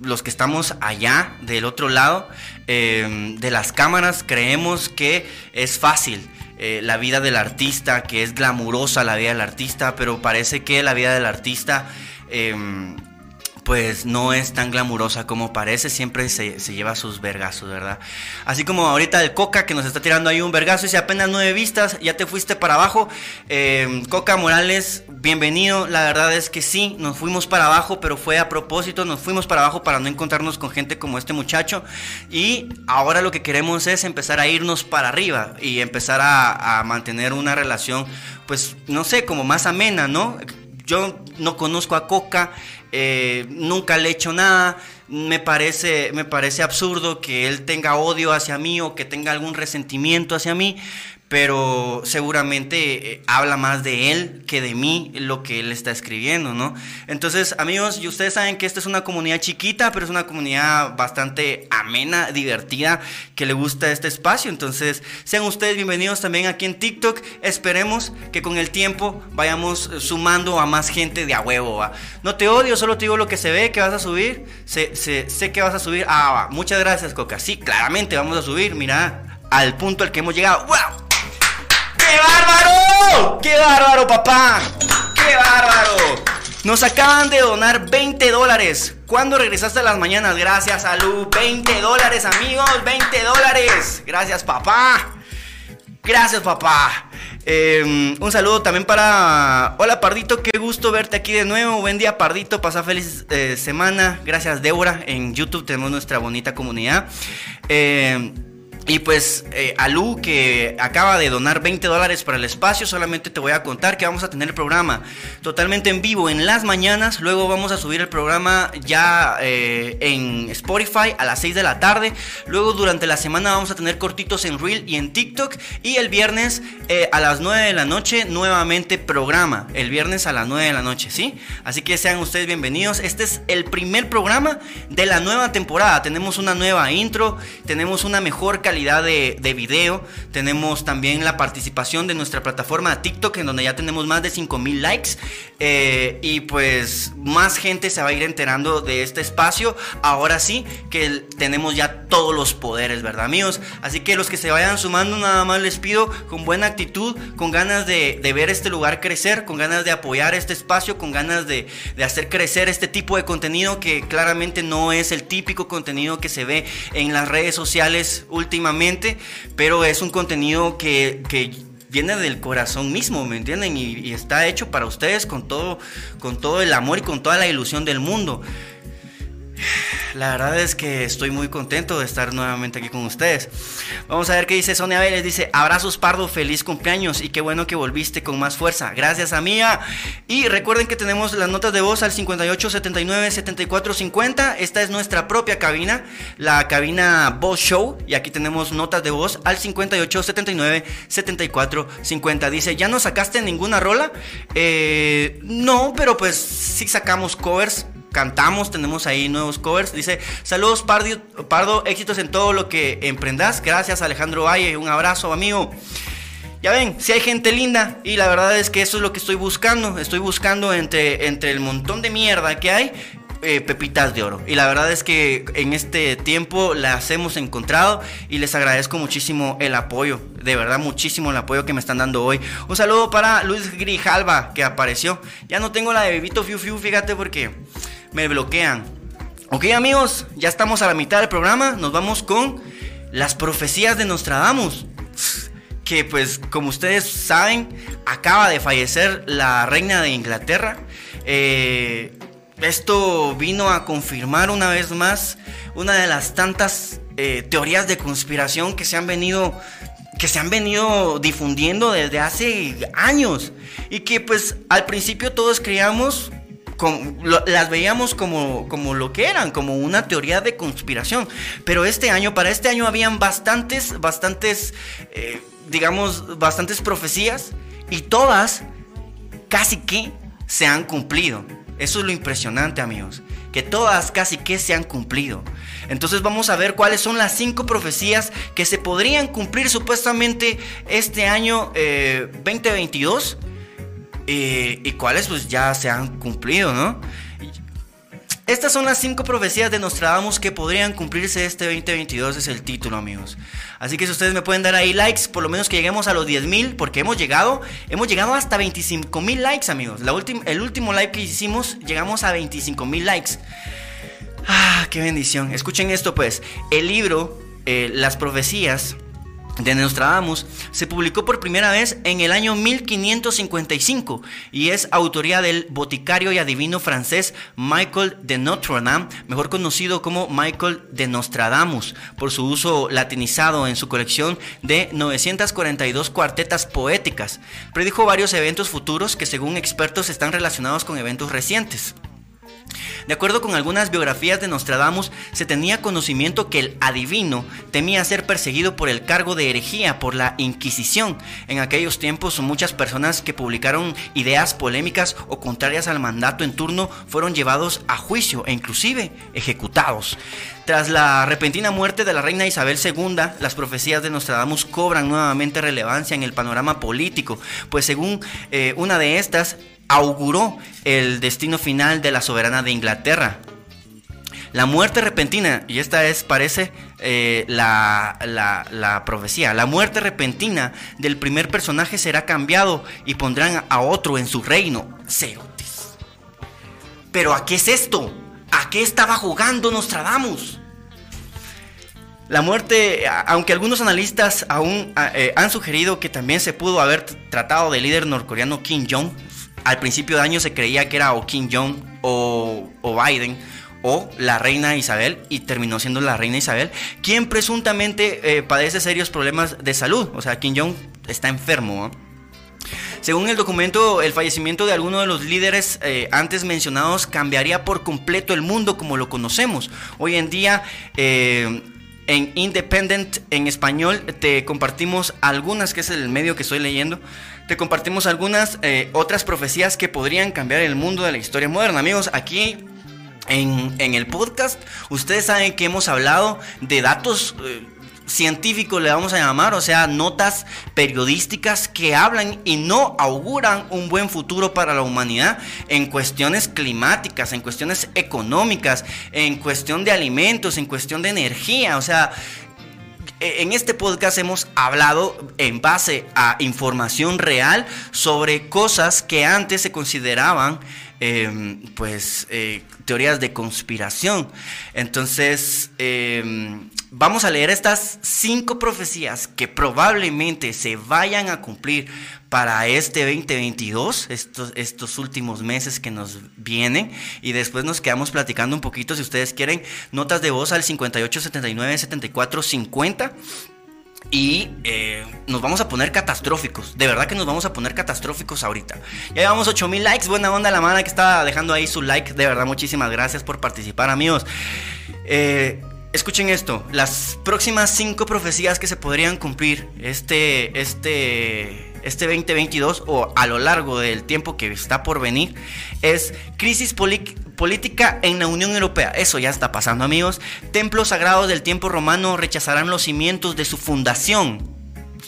Speaker 1: los que estamos allá del otro lado de las cámaras, creemos que es fácil. La vida del artista, que es glamurosa la vida del artista, pero parece que la vida del artista em, pues no es tan glamurosa como parece, siempre se, lleva sus vergazos, ¿verdad? Así como ahorita el Coca que nos está tirando ahí un vergazo si apenas nueve vistas, ya te fuiste para abajo. Eh, Coca Morales, bienvenido, la verdad es que sí, nos fuimos para abajo, pero fue a propósito, nos fuimos para abajo para no encontrarnos con gente como este muchacho y ahora lo que queremos es empezar a irnos para arriba y empezar a, a mantener una relación, pues no sé, como más amena, ¿no? Yo no conozco a Coca, eh, nunca le he hecho nada, me parece, me parece absurdo que él tenga odio hacia mí o que tenga algún resentimiento hacia mí, pero seguramente eh, habla más de él que de mí lo que él está escribiendo, ¿no? Entonces, amigos, y ustedes saben que esta es una comunidad chiquita, pero es una comunidad bastante amena, divertida, que le gusta este espacio. Entonces, sean ustedes bienvenidos también aquí en TikTok. Esperemos que con el tiempo vayamos sumando a más gente de a huevo. No te odio, solo te digo lo que se ve, que vas a subir. Sé, sé que vas a subir. Ah, muchas gracias, Coca. Sí, claramente vamos a subir. Mira, al punto al que hemos llegado. ¡Wow! ¡Qué bárbaro! ¡Qué bárbaro, papá! ¡Qué bárbaro! Nos acaban de donar 20 dólares. ¿Cuándo regresaste a las mañanas? Gracias, Lu. 20 dólares, amigos. 20 dólares. Gracias, papá. Gracias, papá. Em, un saludo también para. Hola, Pardito. Qué gusto verte aquí de nuevo. Buen día, Pardito. Pasa feliz eh, semana. Gracias, Débora. En YouTube tenemos nuestra bonita comunidad. Eh, y pues eh, Alu, que acaba de donar 20 dólares para el espacio, solamente te voy a contar que vamos a tener el programa totalmente en vivo en las mañanas. Luego vamos a subir el programa ya eh, en Spotify a las 6 de la tarde. Luego durante la semana vamos a tener cortitos en Reel y en TikTok. Y el viernes eh, a las 9 de la noche nuevamente programa. El viernes a las 9 de la noche, ¿sí? Así que sean ustedes bienvenidos. Este es el primer programa de la nueva temporada. Tenemos una nueva intro, tenemos una mejor calidad de, de, video. Tenemos también la participación de nuestra plataforma TikTok, en donde ya tenemos más de 5000 likes. Eh, y pues más gente se va a ir enterando de este espacio. Ahora sí que tenemos ya todos los poderes, ¿verdad, amigos? Así que los que se vayan sumando, nada más les pido con buena actitud, con ganas de, ver este lugar crecer, con ganas de apoyar este espacio, con ganas de, de hacer crecer este tipo de contenido que claramente no es el típico contenido que se ve en las redes sociales pero es un contenido que, viene del corazón mismo, ¿me entienden? Y, y, está hecho para ustedes con todo, con todo el amor y con toda la ilusión del mundo. La verdad es que estoy muy contento de estar nuevamente aquí con ustedes. Vamos a ver qué dice Sonia Vélez. Dice, abrazos Pardo, feliz cumpleaños y qué bueno que volviste con más fuerza. Gracias amiga. Y recuerden que tenemos las notas de voz al 58 79 74 50. Esta es nuestra propia cabina, la cabina Voz Show. Y aquí tenemos notas de voz al 58 79 74 50. Dice, ¿ya no sacaste ninguna rola? Eh, no, pero pues sí sacamos covers cantamos, tenemos ahí nuevos covers. Dice, saludos Pardo, Pardo, éxitos en todo lo que emprendas. Gracias Alejandro Valle, un abrazo amigo. Ya ven, si hay gente linda y la verdad es que eso es lo que estoy buscando. Estoy buscando entre, entre el montón de mierda que hay, eh, pepitas de oro. Y la verdad es que en este tiempo las hemos encontrado y les agradezco muchísimo el apoyo. De verdad, muchísimo el apoyo que me están dando hoy. Un saludo para Luis Grijalva que apareció. Ya no tengo la de Bebito Fiu Fiu, fíjate porque me bloquean. Ok amigos, ya estamos a la mitad del programa, nos vamos con las profecías de Nostradamus. Que pues como ustedes saben, acaba de fallecer la reina de Inglaterra. Eh, esto vino a confirmar una vez más una de las tantas eh, teorías de conspiración que se han venido que se han venido difundiendo desde hace años y que pues al principio todos creíamos las veíamos como, como lo que eran, como una teoría de conspiración. Pero este año, para este año habían bastantes, bastantes, eh, digamos, bastantes profecías y todas casi que se han cumplido. Eso es lo impresionante, amigos. Que todas casi que se han cumplido. Entonces vamos a ver cuáles son las cinco profecías que se podrían cumplir supuestamente este año 2022. Eh, eh, y cuáles pues ya se han cumplido, ¿no? Estas son las cinco profecías de Nostradamus que podrían cumplirse este 2022, es el título, amigos. Así que si ustedes me pueden dar ahí likes, por lo menos que lleguemos a los 10 mil, porque hemos llegado, hemos llegado hasta 25 mil likes, amigos. La el último live que hicimos, llegamos a 25 mil likes. Ah, qué bendición. Escuchen esto, pues. El libro, eh, Las profecías de Nostradamus se publicó por primera vez en el año 1555 y es autoría del boticario y adivino francés Michael de Notre Dame, mejor conocido como Michael de Nostradamus, por su uso latinizado en su colección de 942 cuartetas poéticas. Predijo varios eventos futuros que según expertos están relacionados con eventos recientes. De acuerdo con algunas biografías de Nostradamus, se tenía conocimiento que el adivino temía ser perseguido por el cargo de herejía por la Inquisición. En aquellos tiempos muchas personas que publicaron ideas polémicas o contrarias al mandato en turno fueron llevados a juicio e inclusive ejecutados. Tras la repentina muerte de la reina Isabel II, las profecías de Nostradamus cobran nuevamente relevancia en el panorama político, pues según eh, una de estas, auguró el destino final de la soberana de Inglaterra. La muerte repentina, y esta es, parece, eh, la, la, profecía, la muerte repentina del primer personaje será cambiado y pondrán a otro en su reino. Pero ¿a qué es esto? ¿A qué estaba jugando Nostradamus? La muerte, aunque algunos analistas aún eh, han sugerido que también se pudo haber tratado del líder norcoreano Kim Jong, al principio de año se creía que era o Kim Jong o, Biden o la reina Isabel y terminó siendo la reina Isabel, quien presuntamente eh, padece serios problemas de salud. O sea, Kim Jong está enfermo. Según el documento, el fallecimiento de alguno de los líderes eh, antes mencionados cambiaría por completo el mundo como lo conocemos. Hoy en día, eh, en Independent, en español, te compartimos algunas, que es el medio que estoy leyendo te compartimos algunas eh, otras profecías que podrían cambiar el mundo de la historia moderna. Amigos, aquí en, el podcast ustedes saben que hemos hablado de datos... Eh, científicos le vamos a llamar, o sea, notas periodísticas que hablan y no auguran un buen futuro para la humanidad en cuestiones climáticas, en cuestiones económicas, en cuestión de alimentos, en cuestión de energía, o sea, eh, en este podcast hemos hablado en base a información real sobre cosas que antes se consideraban em, pues eh, teorías de conspiración. Entonces, em, vamos a leer estas cinco profecías que probablemente se vayan a cumplir para este 2022, estos, estos últimos meses que nos vienen. Y después nos quedamos platicando un poquito, si ustedes quieren, notas de voz al 58 79 74 50. Y eh, nos vamos a poner catastróficos. De verdad que nos vamos a poner catastróficos ahorita. Ya llevamos 8000 likes. Buena onda la mano que está dejando ahí su like. De verdad, muchísimas gracias por participar, amigos. Eh, Escuchen esto, las próximas cinco profecías que se podrían cumplir este, este, este 2022 o a lo largo del tiempo que está por venir es crisis política en la Unión Europea. Eso ya está pasando amigos. Templos sagrados del tiempo romano rechazarán los cimientos de su fundación.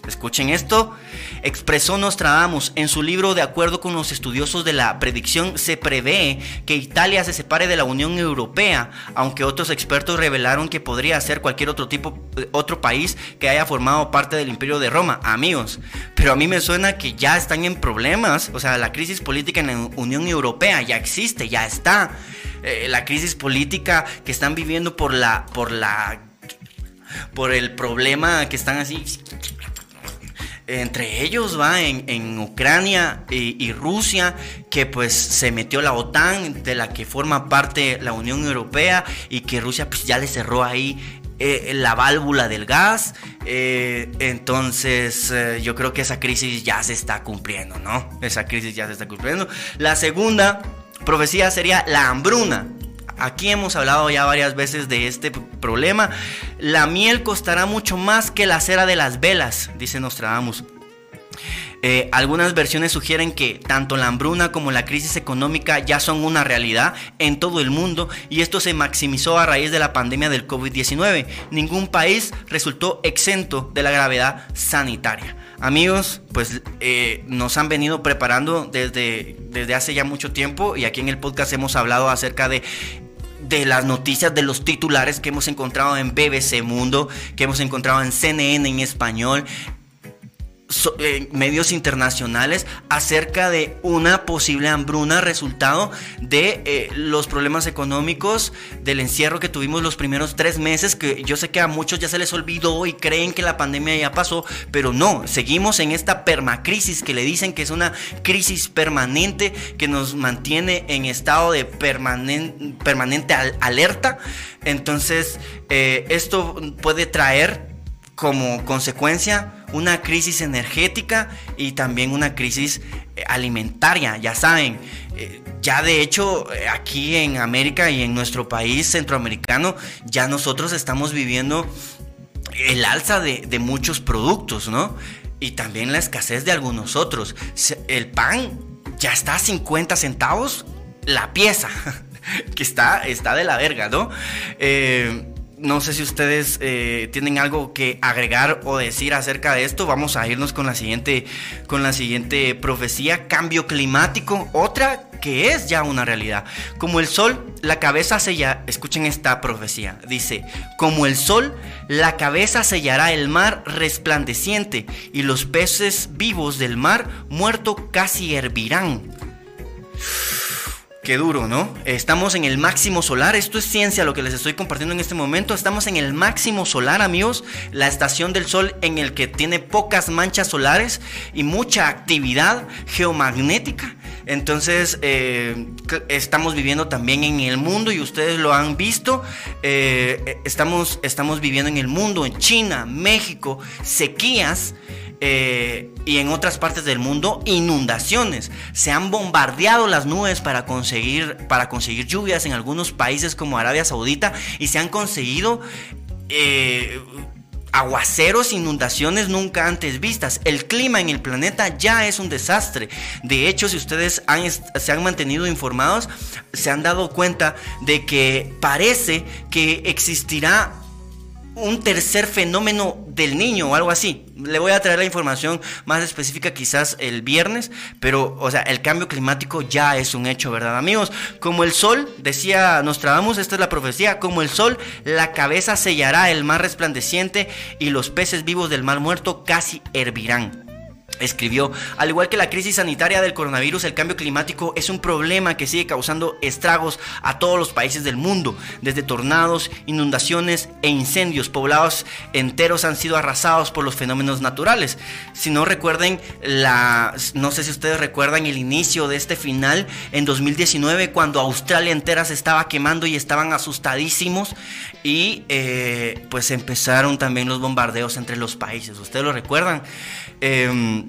Speaker 1: Escuchen esto. Expresó Nostradamus en su libro De acuerdo con los estudiosos de la predicción, se prevé que Italia se separe de la Unión Europea, aunque otros expertos revelaron que podría ser cualquier otro tipo, otro país que haya formado parte del Imperio de Roma. Amigos, pero a mí me suena que ya están en problemas. O sea, la crisis política en la Unión Europea ya existe, ya está. Eh, la crisis política que están viviendo por la, por la, por el problema que están así entre ellos va en, Ucrania y, Rusia, que pues se metió la OTAN, de la que forma parte la Unión Europea, y que Rusia pues ya le cerró ahí eh, la válvula del gas. Eh, entonces eh, yo creo que esa crisis ya se está cumpliendo, ¿no? Esa crisis ya se está cumpliendo. La segunda profecía sería la hambruna. Aquí hemos hablado ya varias veces de este problema. La miel costará mucho más que la cera de las velas, dice Nostradamus. Eh, algunas versiones sugieren que tanto la hambruna como la crisis económica ya son una realidad en todo el mundo y esto se maximizó a raíz de la pandemia del COVID-19. Ningún país resultó exento de la gravedad sanitaria. Amigos, pues eh, nos han venido preparando desde, desde hace ya mucho tiempo y aquí en el podcast hemos hablado acerca de de las noticias, de los titulares que hemos encontrado en BBC Mundo, que hemos encontrado en CNN en español, eh, medios internacionales acerca de una posible hambruna resultado de eh, los problemas económicos del encierro que tuvimos los primeros tres meses que yo sé que a muchos ya se les olvidó y creen que la pandemia ya pasó pero no seguimos en esta permacrisis que le dicen que es una crisis permanente que nos mantiene en estado de permanente alerta. Entonces eh, esto puede traer como consecuencia una crisis energética y también una crisis eh, alimentaria, ya saben. Eh, ya de hecho eh, aquí en América y en nuestro país centroamericano ya nosotros estamos viviendo el alza de, muchos productos, ¿no? Y también la escasez de algunos otros. El pan ya está a 50 centavos la pieza, que está, está de la verga, ¿no? No sé si ustedes eh, tienen algo que agregar o decir acerca de esto. Vamos a irnos con la siguiente, con la siguiente profecía, cambio climático, otra que es ya una realidad. Como el sol, la cabeza sella, escuchen esta profecía, dice, como el sol, la cabeza sellará el mar resplandeciente y los peces vivos del mar muerto casi hervirán. Qué duro, ¿no? Estamos en el máximo solar. Esto es ciencia lo que les estoy compartiendo en este momento. Estamos en el máximo solar, amigos. La estación del Sol en el que tiene pocas manchas solares y mucha actividad geomagnética. Entonces, eh, estamos viviendo también en el mundo y ustedes lo han visto. Eh, estamos, estamos viviendo en el mundo, en China, México, sequías. Eh, y en otras partes del mundo inundaciones. Se han bombardeado las nubes para conseguir, para conseguir lluvias en algunos países como Arabia Saudita y se han conseguido eh, aguaceros, inundaciones nunca antes vistas. El clima en el planeta ya es un desastre. De hecho, si ustedes se han mantenido informados, se han dado cuenta de que parece que existirá un tercer fenómeno del niño o algo así. Le voy a traer la información más específica quizás el viernes, pero o sea, el cambio climático ya es un hecho, ¿verdad, amigos? Como el sol, decía Nostradamus, esta es la profecía, como el sol, la cabeza sellará el mar resplandeciente y los peces vivos del mar muerto casi hervirán. Escribió, al igual que la crisis sanitaria del coronavirus, el cambio climático es un problema que sigue causando estragos a todos los países del mundo. Desde tornados, inundaciones e incendios, poblados enteros han sido arrasados por los fenómenos naturales. Si no recuerden, la, no sé si ustedes recuerdan el inicio de este final en 2019, cuando Australia entera se estaba quemando y estaban asustadísimos y eh, pues empezaron también los bombardeos entre los países. ¿Ustedes lo recuerdan? Em,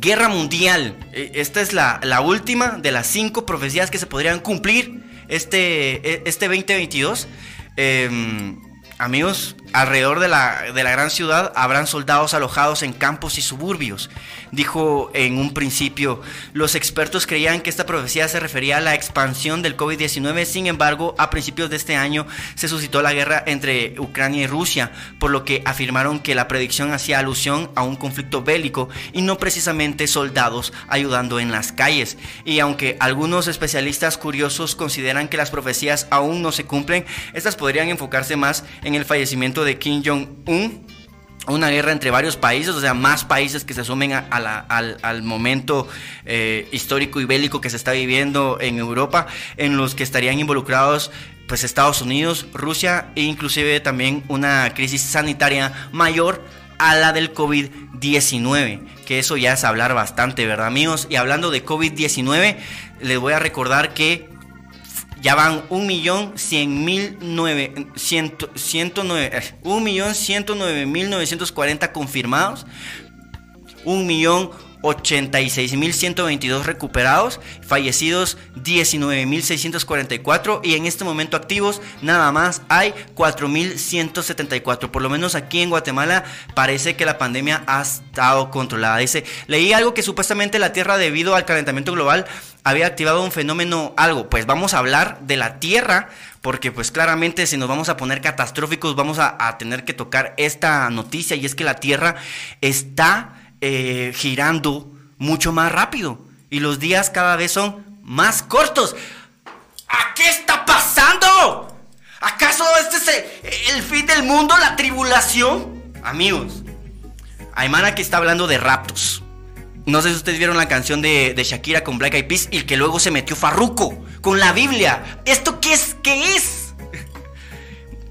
Speaker 1: guerra mundial. E, esta es la, última de las cinco profecías que se podrían cumplir este, e, este 2022. Em, amigos, alrededor de la, de la gran ciudad habrán soldados alojados en campos y suburbios dijo en un principio. Los expertos creían que esta profecía se refería a la expansión del COVID-19, sin embargo, a principios de este año se suscitó la guerra entre Ucrania y Rusia, por lo que afirmaron que la predicción hacía alusión a un conflicto bélico y no precisamente soldados ayudando en las calles. Y aunque algunos especialistas curiosos consideran que las profecías aún no se cumplen, estas podrían enfocarse más en el fallecimiento de Kim Jong-un una guerra entre varios países, o sea, más países que se sumen al, momento eh, histórico y bélico que se está viviendo en Europa, en los que estarían involucrados pues Estados Unidos, Rusia e inclusive también una crisis sanitaria mayor a la del COVID-19, que eso ya es hablar bastante, ¿verdad amigos? Y hablando de COVID-19, les voy a recordar que ya van un millón cien mil nueve, ciento, ciento nueve, eh, confirmados, un millón 86.122 recuperados, fallecidos 19.644 y en este momento activos nada más hay 4.174. Por lo menos aquí en Guatemala parece que la pandemia ha estado controlada. Dice, leí algo que supuestamente la Tierra debido al calentamiento global había activado un fenómeno, algo. Pues vamos a hablar de la Tierra porque pues claramente si nos vamos a poner catastróficos vamos a, tener que tocar esta noticia y es que la Tierra está eh, girando mucho más rápido y los días cada vez son más cortos. ¿A qué está pasando? ¿Acaso este es el, fin del mundo, la tribulación? Amigos, Aymara que está hablando de raptos. No sé si ustedes vieron la canción de, de Shakira con Black Eyed Peas y que luego se metió Farruko con la Biblia. ¿Esto qué es? ¿Qué es?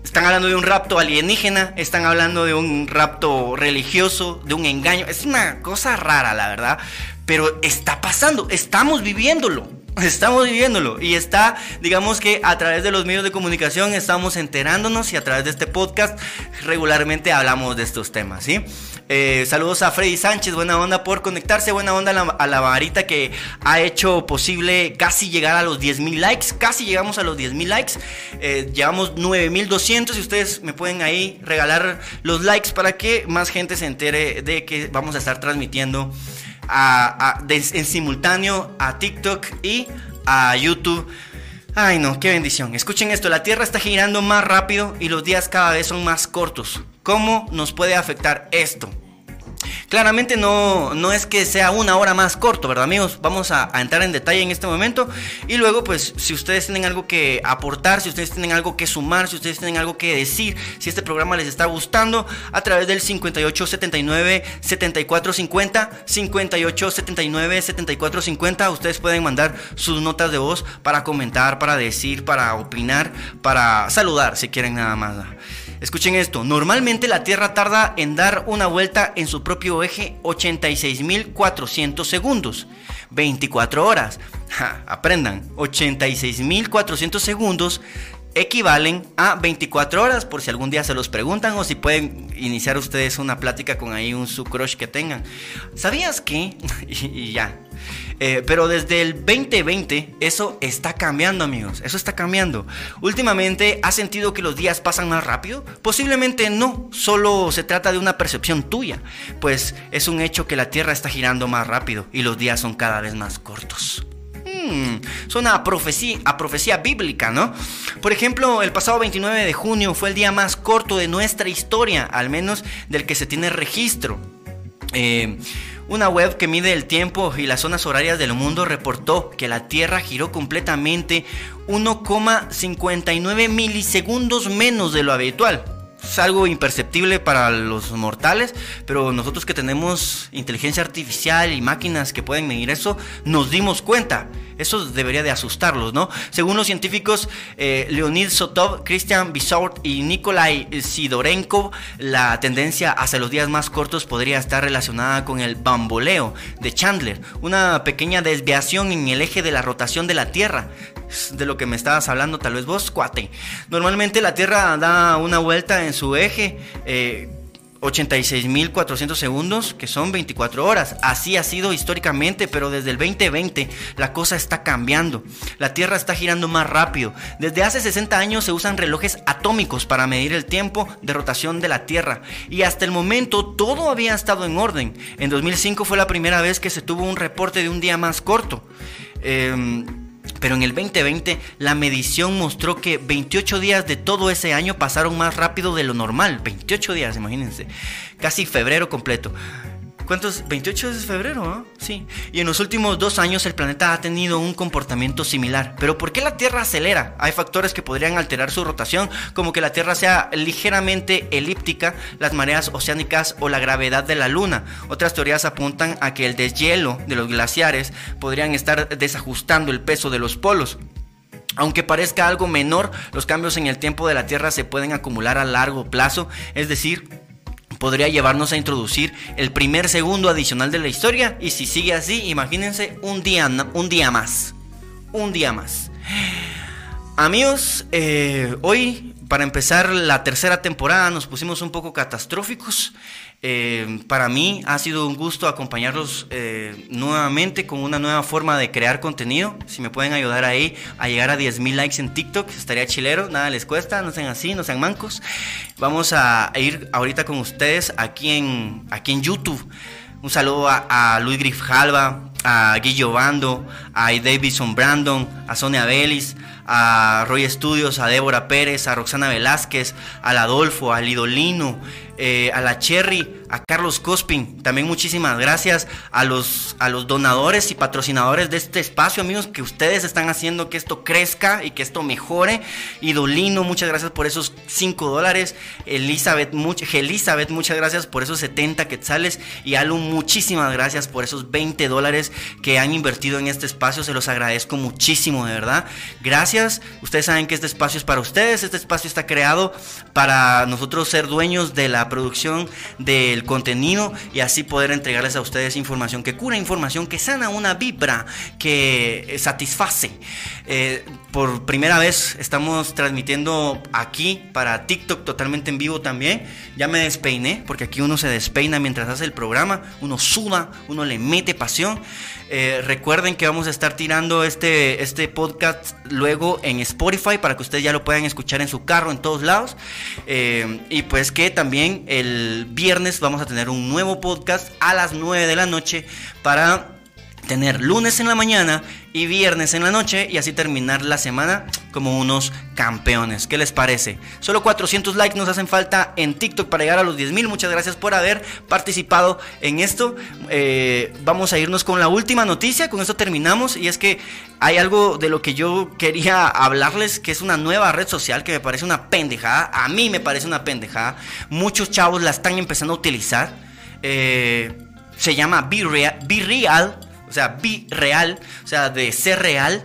Speaker 1: Están hablando de un rapto alienígena, están hablando de un rapto religioso, de un engaño. Es una cosa rara, la verdad. Pero está pasando, estamos viviéndolo. Estamos viviéndolo y está, digamos que a través de los medios de comunicación estamos enterándonos y a través de este podcast regularmente hablamos de estos temas, ¿sí? Eh, saludos a Freddy Sánchez, buena onda por conectarse, buena onda a la, varita que ha hecho posible casi llegar a los 10.000 likes, casi llegamos a los 10.000 likes, eh, llevamos 9.200 y ustedes me pueden ahí regalar los likes para que más gente se entere de que vamos a estar transmitiendo en simultáneo a TikTok y a YouTube. Ay no, qué bendición. Escuchen esto, la Tierra está girando más rápido y los días cada vez son más cortos. ¿Cómo nos puede afectar esto? Claramente no, no es que sea una hora más corto, ¿verdad amigos? Vamos a, entrar en detalle en este momento y luego pues si ustedes tienen algo que aportar, si ustedes tienen algo que sumar, si ustedes tienen algo que decir, si este programa les está gustando, a través del 5879 7450, 5879 7450, ustedes pueden mandar sus notas de voz para comentar, para decir, para opinar, para saludar si quieren nada más. Escuchen esto, normalmente la Tierra tarda en dar una vuelta en su propio eje 86.400 segundos, 24 horas. aprendan, 86.400 segundos equivalen a 24 horas, por si algún día se los preguntan o si pueden iniciar ustedes una plática con ahí un su crush que tengan. ¿Sabías que? y ya, eh, pero desde el 2020 eso está cambiando, amigos. Eso está cambiando. Últimamente, ¿has sentido que los días pasan más rápido? Posiblemente no. Solo se trata de una percepción tuya. Pues es un hecho que la Tierra está girando más rápido y los días son cada vez más cortos. Hmm, suena a profecía, a bíblica, ¿no? Por ejemplo, el pasado 29 de junio fue el día más corto de nuestra historia, al menos del que se tiene registro. Eh, una web que mide el tiempo y las zonas horarias del mundo reportó que la Tierra giró completamente 1,59 milisegundos menos de lo habitual es algo imperceptible para los mortales, pero nosotros que tenemos inteligencia artificial y máquinas que pueden medir eso, nos dimos cuenta. Eso debería de asustarlos, ¿no? Según los científicos eh, Leonid Sotov, Christian Bisort y Nikolai Sidorenko, la tendencia hacia los días más cortos podría estar relacionada con el bamboleo de Chandler, una pequeña desviación en el eje de la rotación de la Tierra de lo que me estabas hablando, tal vez vos, cuate. Normalmente la Tierra da una vuelta en su eje. Eh, 86.400 segundos, que son 24 horas. Así ha sido históricamente, pero desde el 2020 la cosa está cambiando. La Tierra está girando más rápido. Desde hace 60 años se usan relojes atómicos para medir el tiempo de rotación de la Tierra. Y hasta el momento todo había estado en orden. En 2005 fue la primera vez que se tuvo un reporte de un día más corto. Eh, pero en el 2020 la medición mostró que 28 días de todo ese año pasaron más rápido de lo normal. 28 días, imagínense. Casi febrero completo. ¿Cuántos? 28 de febrero, ¿no? Sí. Y en los últimos dos años el planeta ha tenido un comportamiento similar. Pero ¿por qué la Tierra acelera? Hay factores que podrían alterar su rotación, como que la Tierra sea ligeramente elíptica, las mareas oceánicas o la gravedad de la Luna. Otras teorías apuntan a que el deshielo de los glaciares podrían estar desajustando el peso de los polos. Aunque parezca algo menor, los cambios en el tiempo de la Tierra se pueden acumular a largo plazo, es decir, podría llevarnos a introducir el primer segundo adicional de la historia. Y si sigue así, imagínense un día, un día más. Un día más. Amigos, eh, hoy para empezar la tercera temporada nos pusimos un poco catastróficos. Eh, para mí ha sido un gusto acompañarlos eh, nuevamente con una nueva forma de crear contenido. Si me pueden ayudar ahí a llegar a 10.000 likes en TikTok, estaría chilero, nada les cuesta, no sean así, no sean mancos. Vamos a ir ahorita con ustedes aquí en, aquí en YouTube. Un saludo a, Luis Grijalva, a Guillo Bando, a Davidson Brandon, a Sonia Vélez, a Roy Studios, a Débora Pérez, a Roxana Velázquez, al Adolfo, a Lidolino, eh, a la Cherry, a Carlos Cospin. También muchísimas gracias a los, a los donadores y patrocinadores de este espacio, amigos, que ustedes están haciendo que esto crezca y que esto mejore. Idolino, muchas gracias por esos 5 dólares. Elizabeth, Elizabeth, muchas gracias por esos 70 quetzales. Y Alu, muchísimas gracias por esos 20 dólares que han invertido en este espacio. Se los agradezco muchísimo, de verdad. Gracias. Ustedes saben que este espacio es para ustedes. Este espacio está creado para nosotros ser dueños de la producción del contenido y así poder entregarles a ustedes información que cura, información que sana, una vibra que satisface. Eh, por primera vez estamos transmitiendo aquí para TikTok totalmente en vivo también. Ya me despeiné, porque aquí uno se despeina mientras hace el programa, uno suda, uno le mete pasión. Eh, recuerden que vamos a estar tirando este, este podcast luego en Spotify para que ustedes ya lo puedan escuchar en su carro, en todos lados. Eh, y pues que también el viernes vamos a tener un nuevo podcast a las 9 de la noche para tener lunes en la mañana y viernes en la noche y así terminar la semana como unos campeones. ¿Qué les parece? Solo 400 likes nos hacen falta en TikTok para llegar a los 10.000. Muchas gracias por haber participado en esto. Eh, vamos a irnos con la última noticia. Con esto terminamos y es que hay algo de lo que yo quería hablarles que es una nueva red social que me parece una pendejada. A mí me parece una pendejada. Muchos chavos la están empezando a utilizar. Eh, se llama Be Real o sea, be real, o sea, de ser real,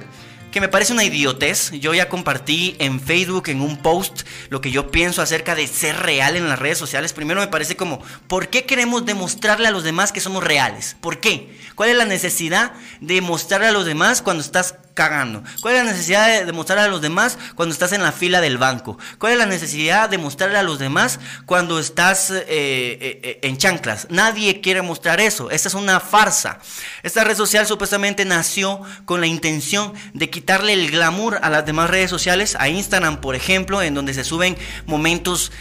Speaker 1: que me parece una idiotez. Yo ya compartí en Facebook, en un post, lo que yo pienso acerca de ser real en las redes sociales. Primero me parece como, ¿por qué queremos demostrarle a los demás que somos reales? ¿Por qué? ¿Cuál es la necesidad de mostrarle a los demás cuando estás cagando? ¿Cuál es la necesidad de demostrarle a los demás cuando estás en la fila del banco? ¿Cuál es la necesidad de mostrarle a los demás cuando estás eh, eh, eh, en chanclas? Nadie quiere mostrar eso. Esta es una farsa. Esta red social supuestamente nació con la intención de quitarle el glamour a las demás redes sociales, a Instagram, por ejemplo, en donde se suben momentos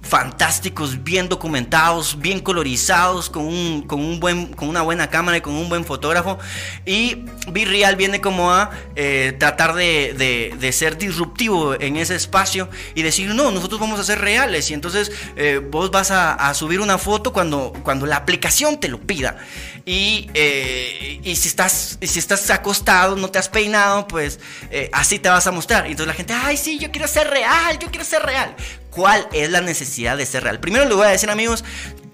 Speaker 1: fantásticos, bien documentados, bien colorizados, con, un, con, un buen, con una buena cámara y con un buen fotógrafo. Y Real viene como a eh, tratar de, de, ser disruptivo en ese espacio y decir, no, nosotros vamos a ser reales. Y entonces eh, vos vas a, subir una foto cuando, cuando la aplicación te lo pida. Y, eh, y, si estás, si estás acostado, no te has peinado, pues así te vas a mostrar. Y entonces la gente, ay, sí, yo quiero ser real, yo quiero ser real cuál es la necesidad de ser real. Primero les voy a decir amigos,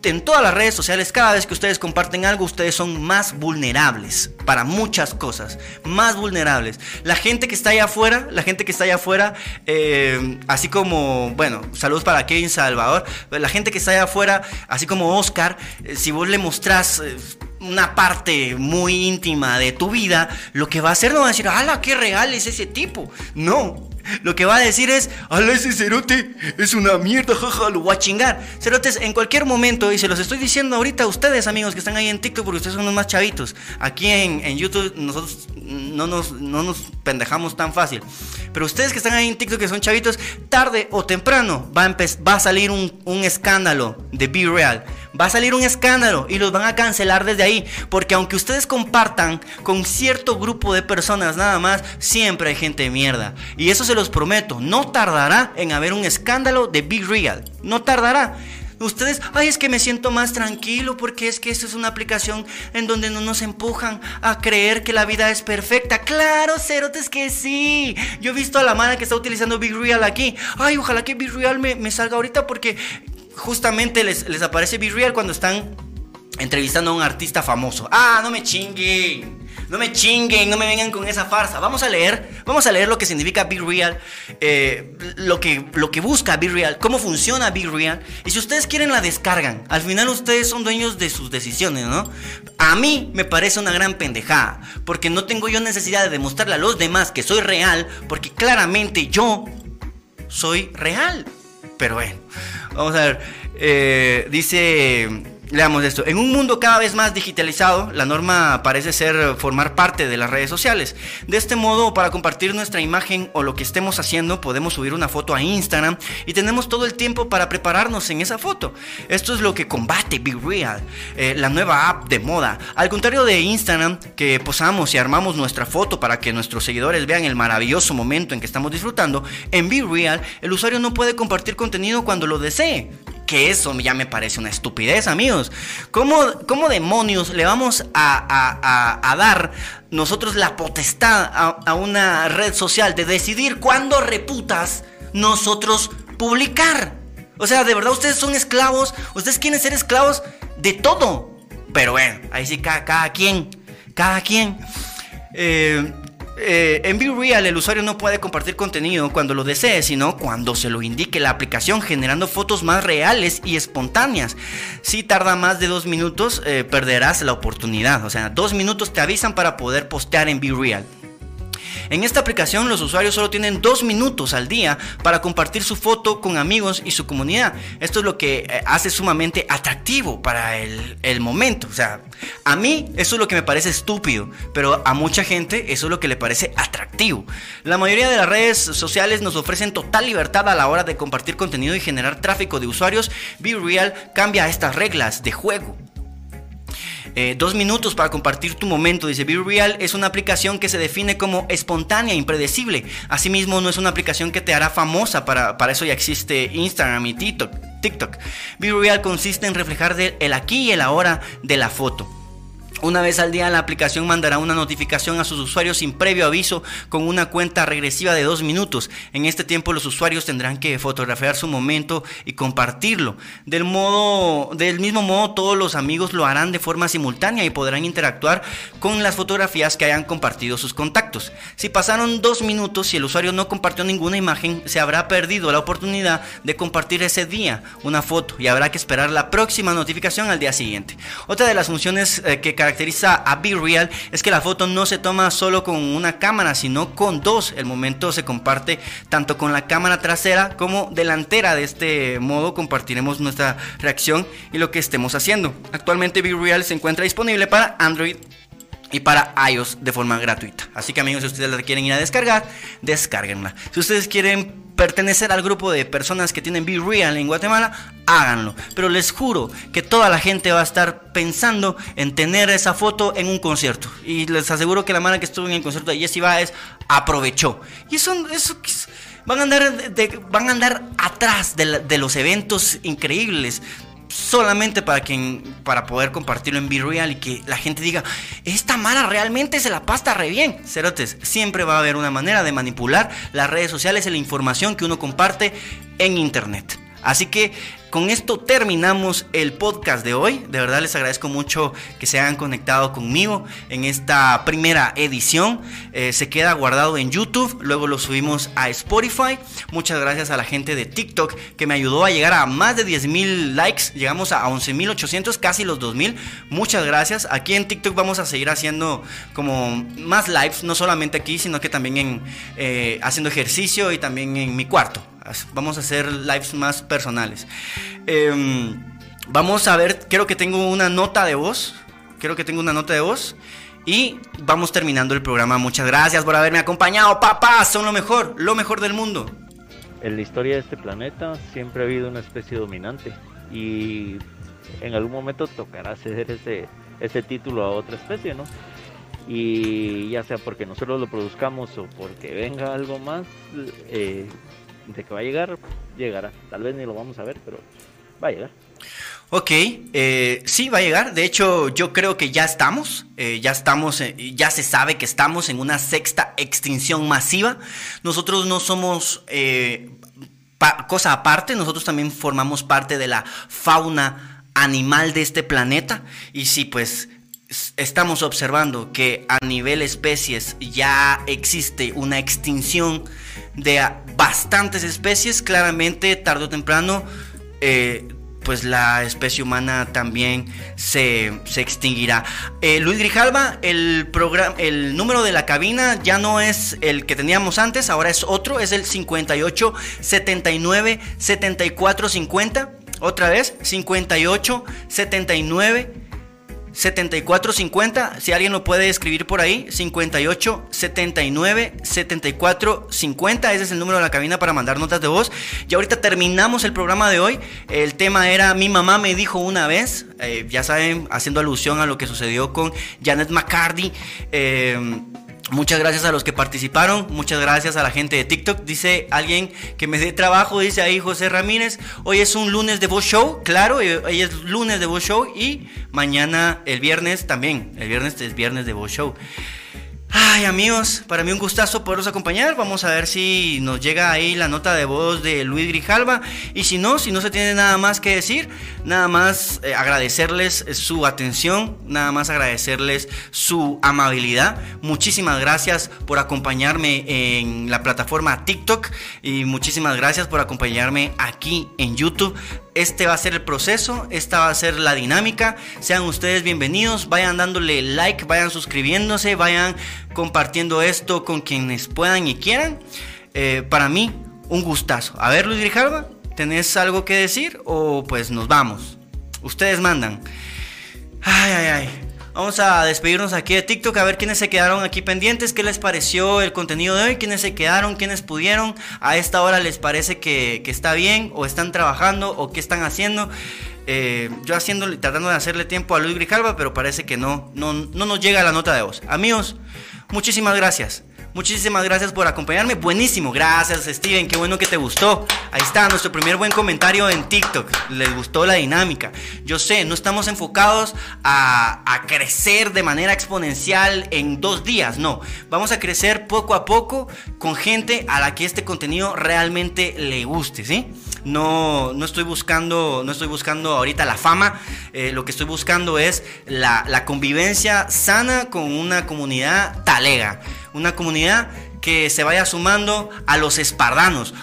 Speaker 1: en todas las redes sociales, cada vez que ustedes comparten algo, ustedes son más vulnerables para muchas cosas, más vulnerables. La gente que está allá afuera, la gente que está allá afuera, eh, así como, bueno, saludos para Kevin Salvador, la gente que está allá afuera, así como Oscar, eh, si vos le mostrás... Eh, una parte muy íntima de tu vida, lo que va a hacer no va a decir, ¡hala, qué real es ese tipo! No, lo que va a decir es, ala ese cerote, es una mierda, jaja, lo voy a chingar. Cerotes, en cualquier momento, y se los estoy diciendo ahorita a ustedes, amigos, que están ahí en TikTok, porque ustedes son los más chavitos. Aquí en, YouTube nosotros no nos, no nos pendejamos tan fácil. Pero ustedes que están ahí en TikTok, que son chavitos, tarde o temprano va a, va a salir un, un escándalo de Be Real va a salir un escándalo y los van a cancelar desde ahí. Porque aunque ustedes compartan con cierto grupo de personas nada más, siempre hay gente de mierda. Y eso se los prometo, no tardará en haber un escándalo de Big Real. No tardará. Ustedes, ay, es que me siento más tranquilo porque es que esto es una aplicación en donde no nos empujan a creer que la vida es perfecta. Claro, cerotes que sí. Yo he visto a la mano que está utilizando Big Real aquí. Ay, ojalá que Big Real me, me salga ahorita porque justamente les, les aparece Be Real cuando están entrevistando a un artista famoso. Ah, no me chinguen. No me chinguen, no me vengan con esa farsa. Vamos a leer, vamos a leer lo que significa Be Real, eh, lo, que, lo que busca Be Real, cómo funciona Be Real. Y si ustedes quieren la descargan. Al final ustedes son dueños de sus decisiones, ¿no? A mí me parece una gran pendejada, porque no tengo yo necesidad de demostrarle a los demás que soy real, porque claramente yo soy real. Pero bueno. Vamos a ver. Eh, dice Leamos esto. En un mundo cada vez más digitalizado, la norma parece ser formar parte de las redes sociales. De este modo, para compartir nuestra imagen o lo que estemos haciendo, podemos subir una foto a Instagram y tenemos todo el tiempo para prepararnos en esa foto. Esto es lo que combate Be Real, eh, la nueva app de moda. Al contrario de Instagram, que posamos y armamos nuestra foto para que nuestros seguidores vean el maravilloso momento en que estamos disfrutando, en Be Real el usuario no puede compartir contenido cuando lo desee que eso ya me parece una estupidez, amigos. ¿Cómo, cómo demonios le vamos a, dar nosotros la potestad a, una red social de decidir cuándo reputas nosotros publicar? O sea, de verdad ustedes son esclavos, ustedes quieren ser esclavos de todo. Pero bueno, ahí sí cada, cada quien, cada quien. Eh, eh, en Be Real el usuario no puede compartir contenido cuando lo desee, sino cuando se lo indique la aplicación generando fotos más reales y espontáneas. Si tarda más de dos minutos, eh, perderás la oportunidad. O sea, dos minutos te avisan para poder postear en Be Real. En esta aplicación los usuarios solo tienen dos minutos al día para compartir su foto con amigos y su comunidad. Esto es lo que eh, hace sumamente atractivo para el, momento. O sea, a mí eso es lo que me parece estúpido, pero a mucha gente eso es lo que le parece atractivo. La mayoría de las redes sociales nos ofrecen total libertad a la hora de compartir contenido y generar tráfico de usuarios. Be Real cambia estas reglas de juego. Eh, dos minutos para compartir tu momento, dice Be Real, es una aplicación que se define como espontánea, impredecible. Asimismo, no es una aplicación que te hará famosa, para, para eso ya existe Instagram y TikTok. TikTok. Be Real consiste en reflejar el aquí y el ahora de la foto. Una vez al día la aplicación mandará una notificación a sus usuarios sin previo aviso con una cuenta regresiva de dos minutos. En este tiempo los usuarios tendrán que fotografiar su momento y compartirlo. Del, modo, del mismo modo todos los amigos lo harán de forma simultánea y podrán interactuar con las fotografías que hayan compartido sus contactos. Si pasaron dos minutos y el usuario no compartió ninguna imagen, se habrá perdido la oportunidad de compartir ese día una foto y habrá que esperar la próxima notificación al día siguiente. Otra de las funciones eh, que caracteriza a Be Real es que la foto no se toma solo con una cámara, sino con dos. El momento se comparte tanto con la cámara trasera como delantera. De este modo compartiremos nuestra reacción y lo que estemos haciendo. Actualmente Be Real se encuentra disponible para Android y para iOS de forma gratuita. Así que amigos, si ustedes la quieren ir a descargar, descárguenla. Si ustedes quieren pertenecer al grupo de personas que tienen Be Real en Guatemala, háganlo. Pero les juro que toda la gente va a estar pensando en tener esa foto en un concierto. Y les aseguro que la mano que estuvo en el concierto de Jesse Baez aprovechó. Y eso, eso van a andar, van a andar atrás de, de los eventos increíbles solamente para quien para poder compartirlo en Be Real y que la gente diga, esta mala realmente se la pasta re bien. Cerotes, siempre va a haber una manera de manipular las redes sociales y la información que uno comparte en internet. Así que con esto terminamos el podcast de hoy. De verdad les agradezco mucho que se hayan conectado conmigo en esta primera edición. Eh, se queda guardado en YouTube, luego lo subimos a Spotify. Muchas gracias a la gente de TikTok que me ayudó a llegar a más de 10 mil likes. Llegamos a 11.800, casi los 2.000. Muchas gracias. Aquí en TikTok vamos a seguir haciendo como más lives, no solamente aquí, sino que también en, eh, haciendo ejercicio y también en mi cuarto. Vamos a hacer lives más personales. Em, vamos a ver, creo que tengo una nota de voz. Creo que tengo una nota de voz. Y vamos terminando el programa. Muchas gracias por haberme acompañado, papá. Son lo mejor, lo mejor del mundo.
Speaker 3: En la historia de este planeta siempre ha habido una especie dominante. Y en algún momento tocará ceder ese, ese título a otra especie, ¿no? Y ya sea porque nosotros lo produzcamos o porque venga algo más, eh, de que va a llegar, llegará. Tal vez ni lo vamos a ver, pero va a llegar.
Speaker 1: Ok, eh, sí, va a llegar. De hecho, yo creo que ya estamos. Eh, ya estamos, eh, ya se sabe que estamos en una sexta extinción masiva. Nosotros no somos cosa aparte, nosotros también formamos parte de la fauna animal de este planeta. Y sí, pues estamos observando que a nivel especies ya existe una extinción de bastantes especies, claramente tarde o temprano eh, pues la especie humana también se, extinguirá. Eh, Luis Grijalva, el, el número de la cabina ya no es el que teníamos antes, ahora es otro, es el 58 79 74 50. Otra vez, 58 79 7450, si alguien lo puede escribir por ahí, 58 79 74 50, ese es el número de la cabina para mandar notas de voz. Y ahorita terminamos el programa de hoy. El tema era Mi mamá me dijo una vez, eh, ya saben, haciendo alusión a lo que sucedió con Janet McCarthy. Eh, Muchas gracias a los que participaron, muchas gracias a la gente de TikTok. Dice alguien que me dé trabajo, dice ahí José Ramírez. Hoy es un lunes de voz show, claro, eh, hoy es lunes de voz show y mañana el viernes también. El viernes es viernes de voz show. Ay amigos, para mí un gustazo poderlos acompañar. Vamos a ver si nos llega ahí la nota de voz de Luis Grijalva. Y si no, si no se tiene nada más que decir, nada más eh, agradecerles su atención, nada más agradecerles su amabilidad. Muchísimas gracias por acompañarme en la plataforma TikTok y muchísimas gracias por acompañarme aquí en YouTube este va a ser el proceso, esta va a ser la dinámica. Sean ustedes bienvenidos, vayan dándole like, vayan suscribiéndose, vayan compartiendo esto con quienes puedan y quieran. Eh, para mí, un gustazo. A ver, Luis Grijalva, ¿tenés algo que decir o pues nos vamos? Ustedes mandan. Ay, ay, ay. Vamos a despedirnos aquí de TikTok, a ver quiénes se quedaron aquí pendientes, qué les pareció el contenido de hoy, quiénes se quedaron, quiénes pudieron, a esta hora les parece que, está bien, o están trabajando, o qué están haciendo. Eh, yo haciendo, tratando de hacerle tiempo a Luis Grijalva, pero parece que no, no, no nos llega la nota de voz. Amigos, muchísimas gracias. Muchísimas gracias por acompañarme. Buenísimo. Gracias, Steven. Qué bueno que te gustó. Ahí está, nuestro primer buen comentario en TikTok. Les gustó la dinámica. Yo sé, no estamos enfocados a, crecer de manera exponencial en dos días. No. Vamos a crecer poco a poco con gente a la que este contenido realmente le guste, ¿sí? No, no estoy buscando, no estoy buscando ahorita la fama. Eh, lo que estoy buscando es la, la convivencia sana con una comunidad talega una comunidad que se vaya sumando a los espardanos.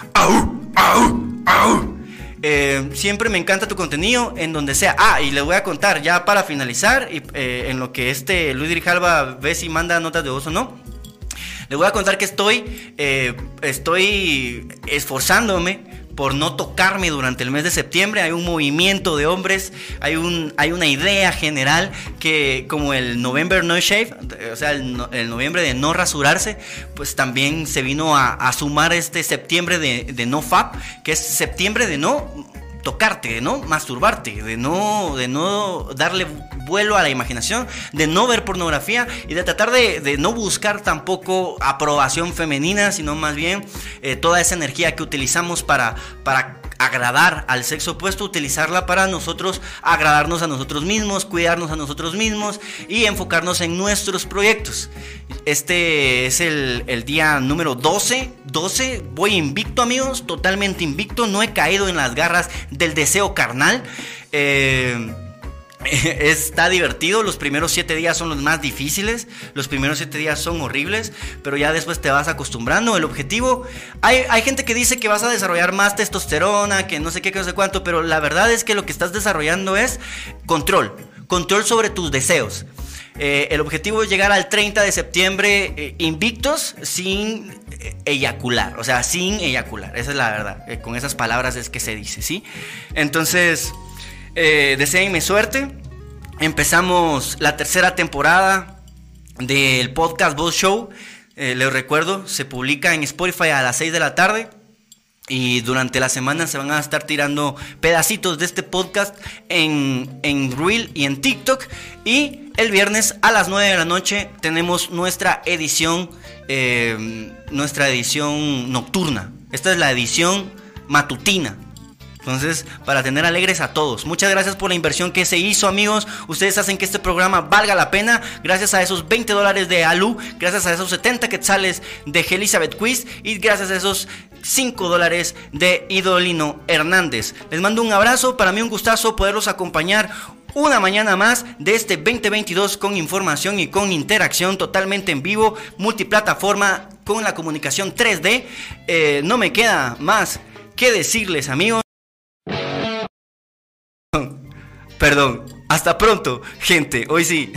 Speaker 1: Eh, siempre me encanta tu contenido en donde sea. Ah, y les voy a contar ya para finalizar, y, eh, en lo que este Luis Grijalva ve si manda notas de voz o no. Les voy a contar que estoy, eh, estoy esforzándome por no tocarme durante el mes de septiembre. Hay un movimiento de hombres, hay, un, hay una idea general que como el November No Shave, o sea, el, noviembre de no rasurarse, pues también se vino a, sumar este septiembre de, de no fap, que es septiembre de no tocarte, de no masturbarte, de no, de no darle vuelo a la imaginación, de no ver pornografía y de tratar de, no buscar tampoco aprobación femenina, sino más bien eh, toda esa energía que utilizamos para, para agradar al sexo opuesto, utilizarla para nosotros agradarnos a nosotros mismos, cuidarnos a nosotros mismos y enfocarnos en nuestros proyectos. Este es el, día número 12. 12, voy invicto amigos, totalmente invicto, no he caído en las garras del deseo carnal. Eh, Está divertido, los primeros siete días son los más difíciles, los primeros siete días son horribles, pero ya después te vas acostumbrando. El objetivo, hay, gente que dice que vas a desarrollar más testosterona, que no sé qué, que no sé cuánto, pero la verdad es que lo que estás desarrollando es control, control sobre tus deseos. Eh, el objetivo es llegar al 30 de septiembre eh, invictos sin eh, eyacular, o sea, sin eyacular, esa es la verdad, con esas palabras es que se dice, ¿sí? Entonces... Eh, deseenme suerte. Empezamos la tercera temporada del podcast Boss Show. Eh, les recuerdo, se publica en Spotify a las 6 de la tarde. Y durante la semana se van a estar tirando pedacitos de este podcast en, en Reel y en TikTok. Y el viernes a las 9 de la noche tenemos nuestra edición, eh, nuestra edición nocturna. Esta es la edición matutina. Entonces, para tener alegres a todos. Muchas gracias por la inversión que se hizo, amigos. Ustedes hacen que este programa valga la pena. Gracias a esos 20 dólares de Alu, gracias a esos 70 quetzales de Elizabeth Quiz y gracias a esos 5 dólares de Idolino Hernández. Les mando un abrazo. Para mí un gustazo poderlos acompañar una mañana más de este 2022 con información y con interacción totalmente en vivo, multiplataforma con la comunicación 3D. Eh, no me queda más que decirles amigos. Perdón. Hasta pronto, gente. Hoy sí.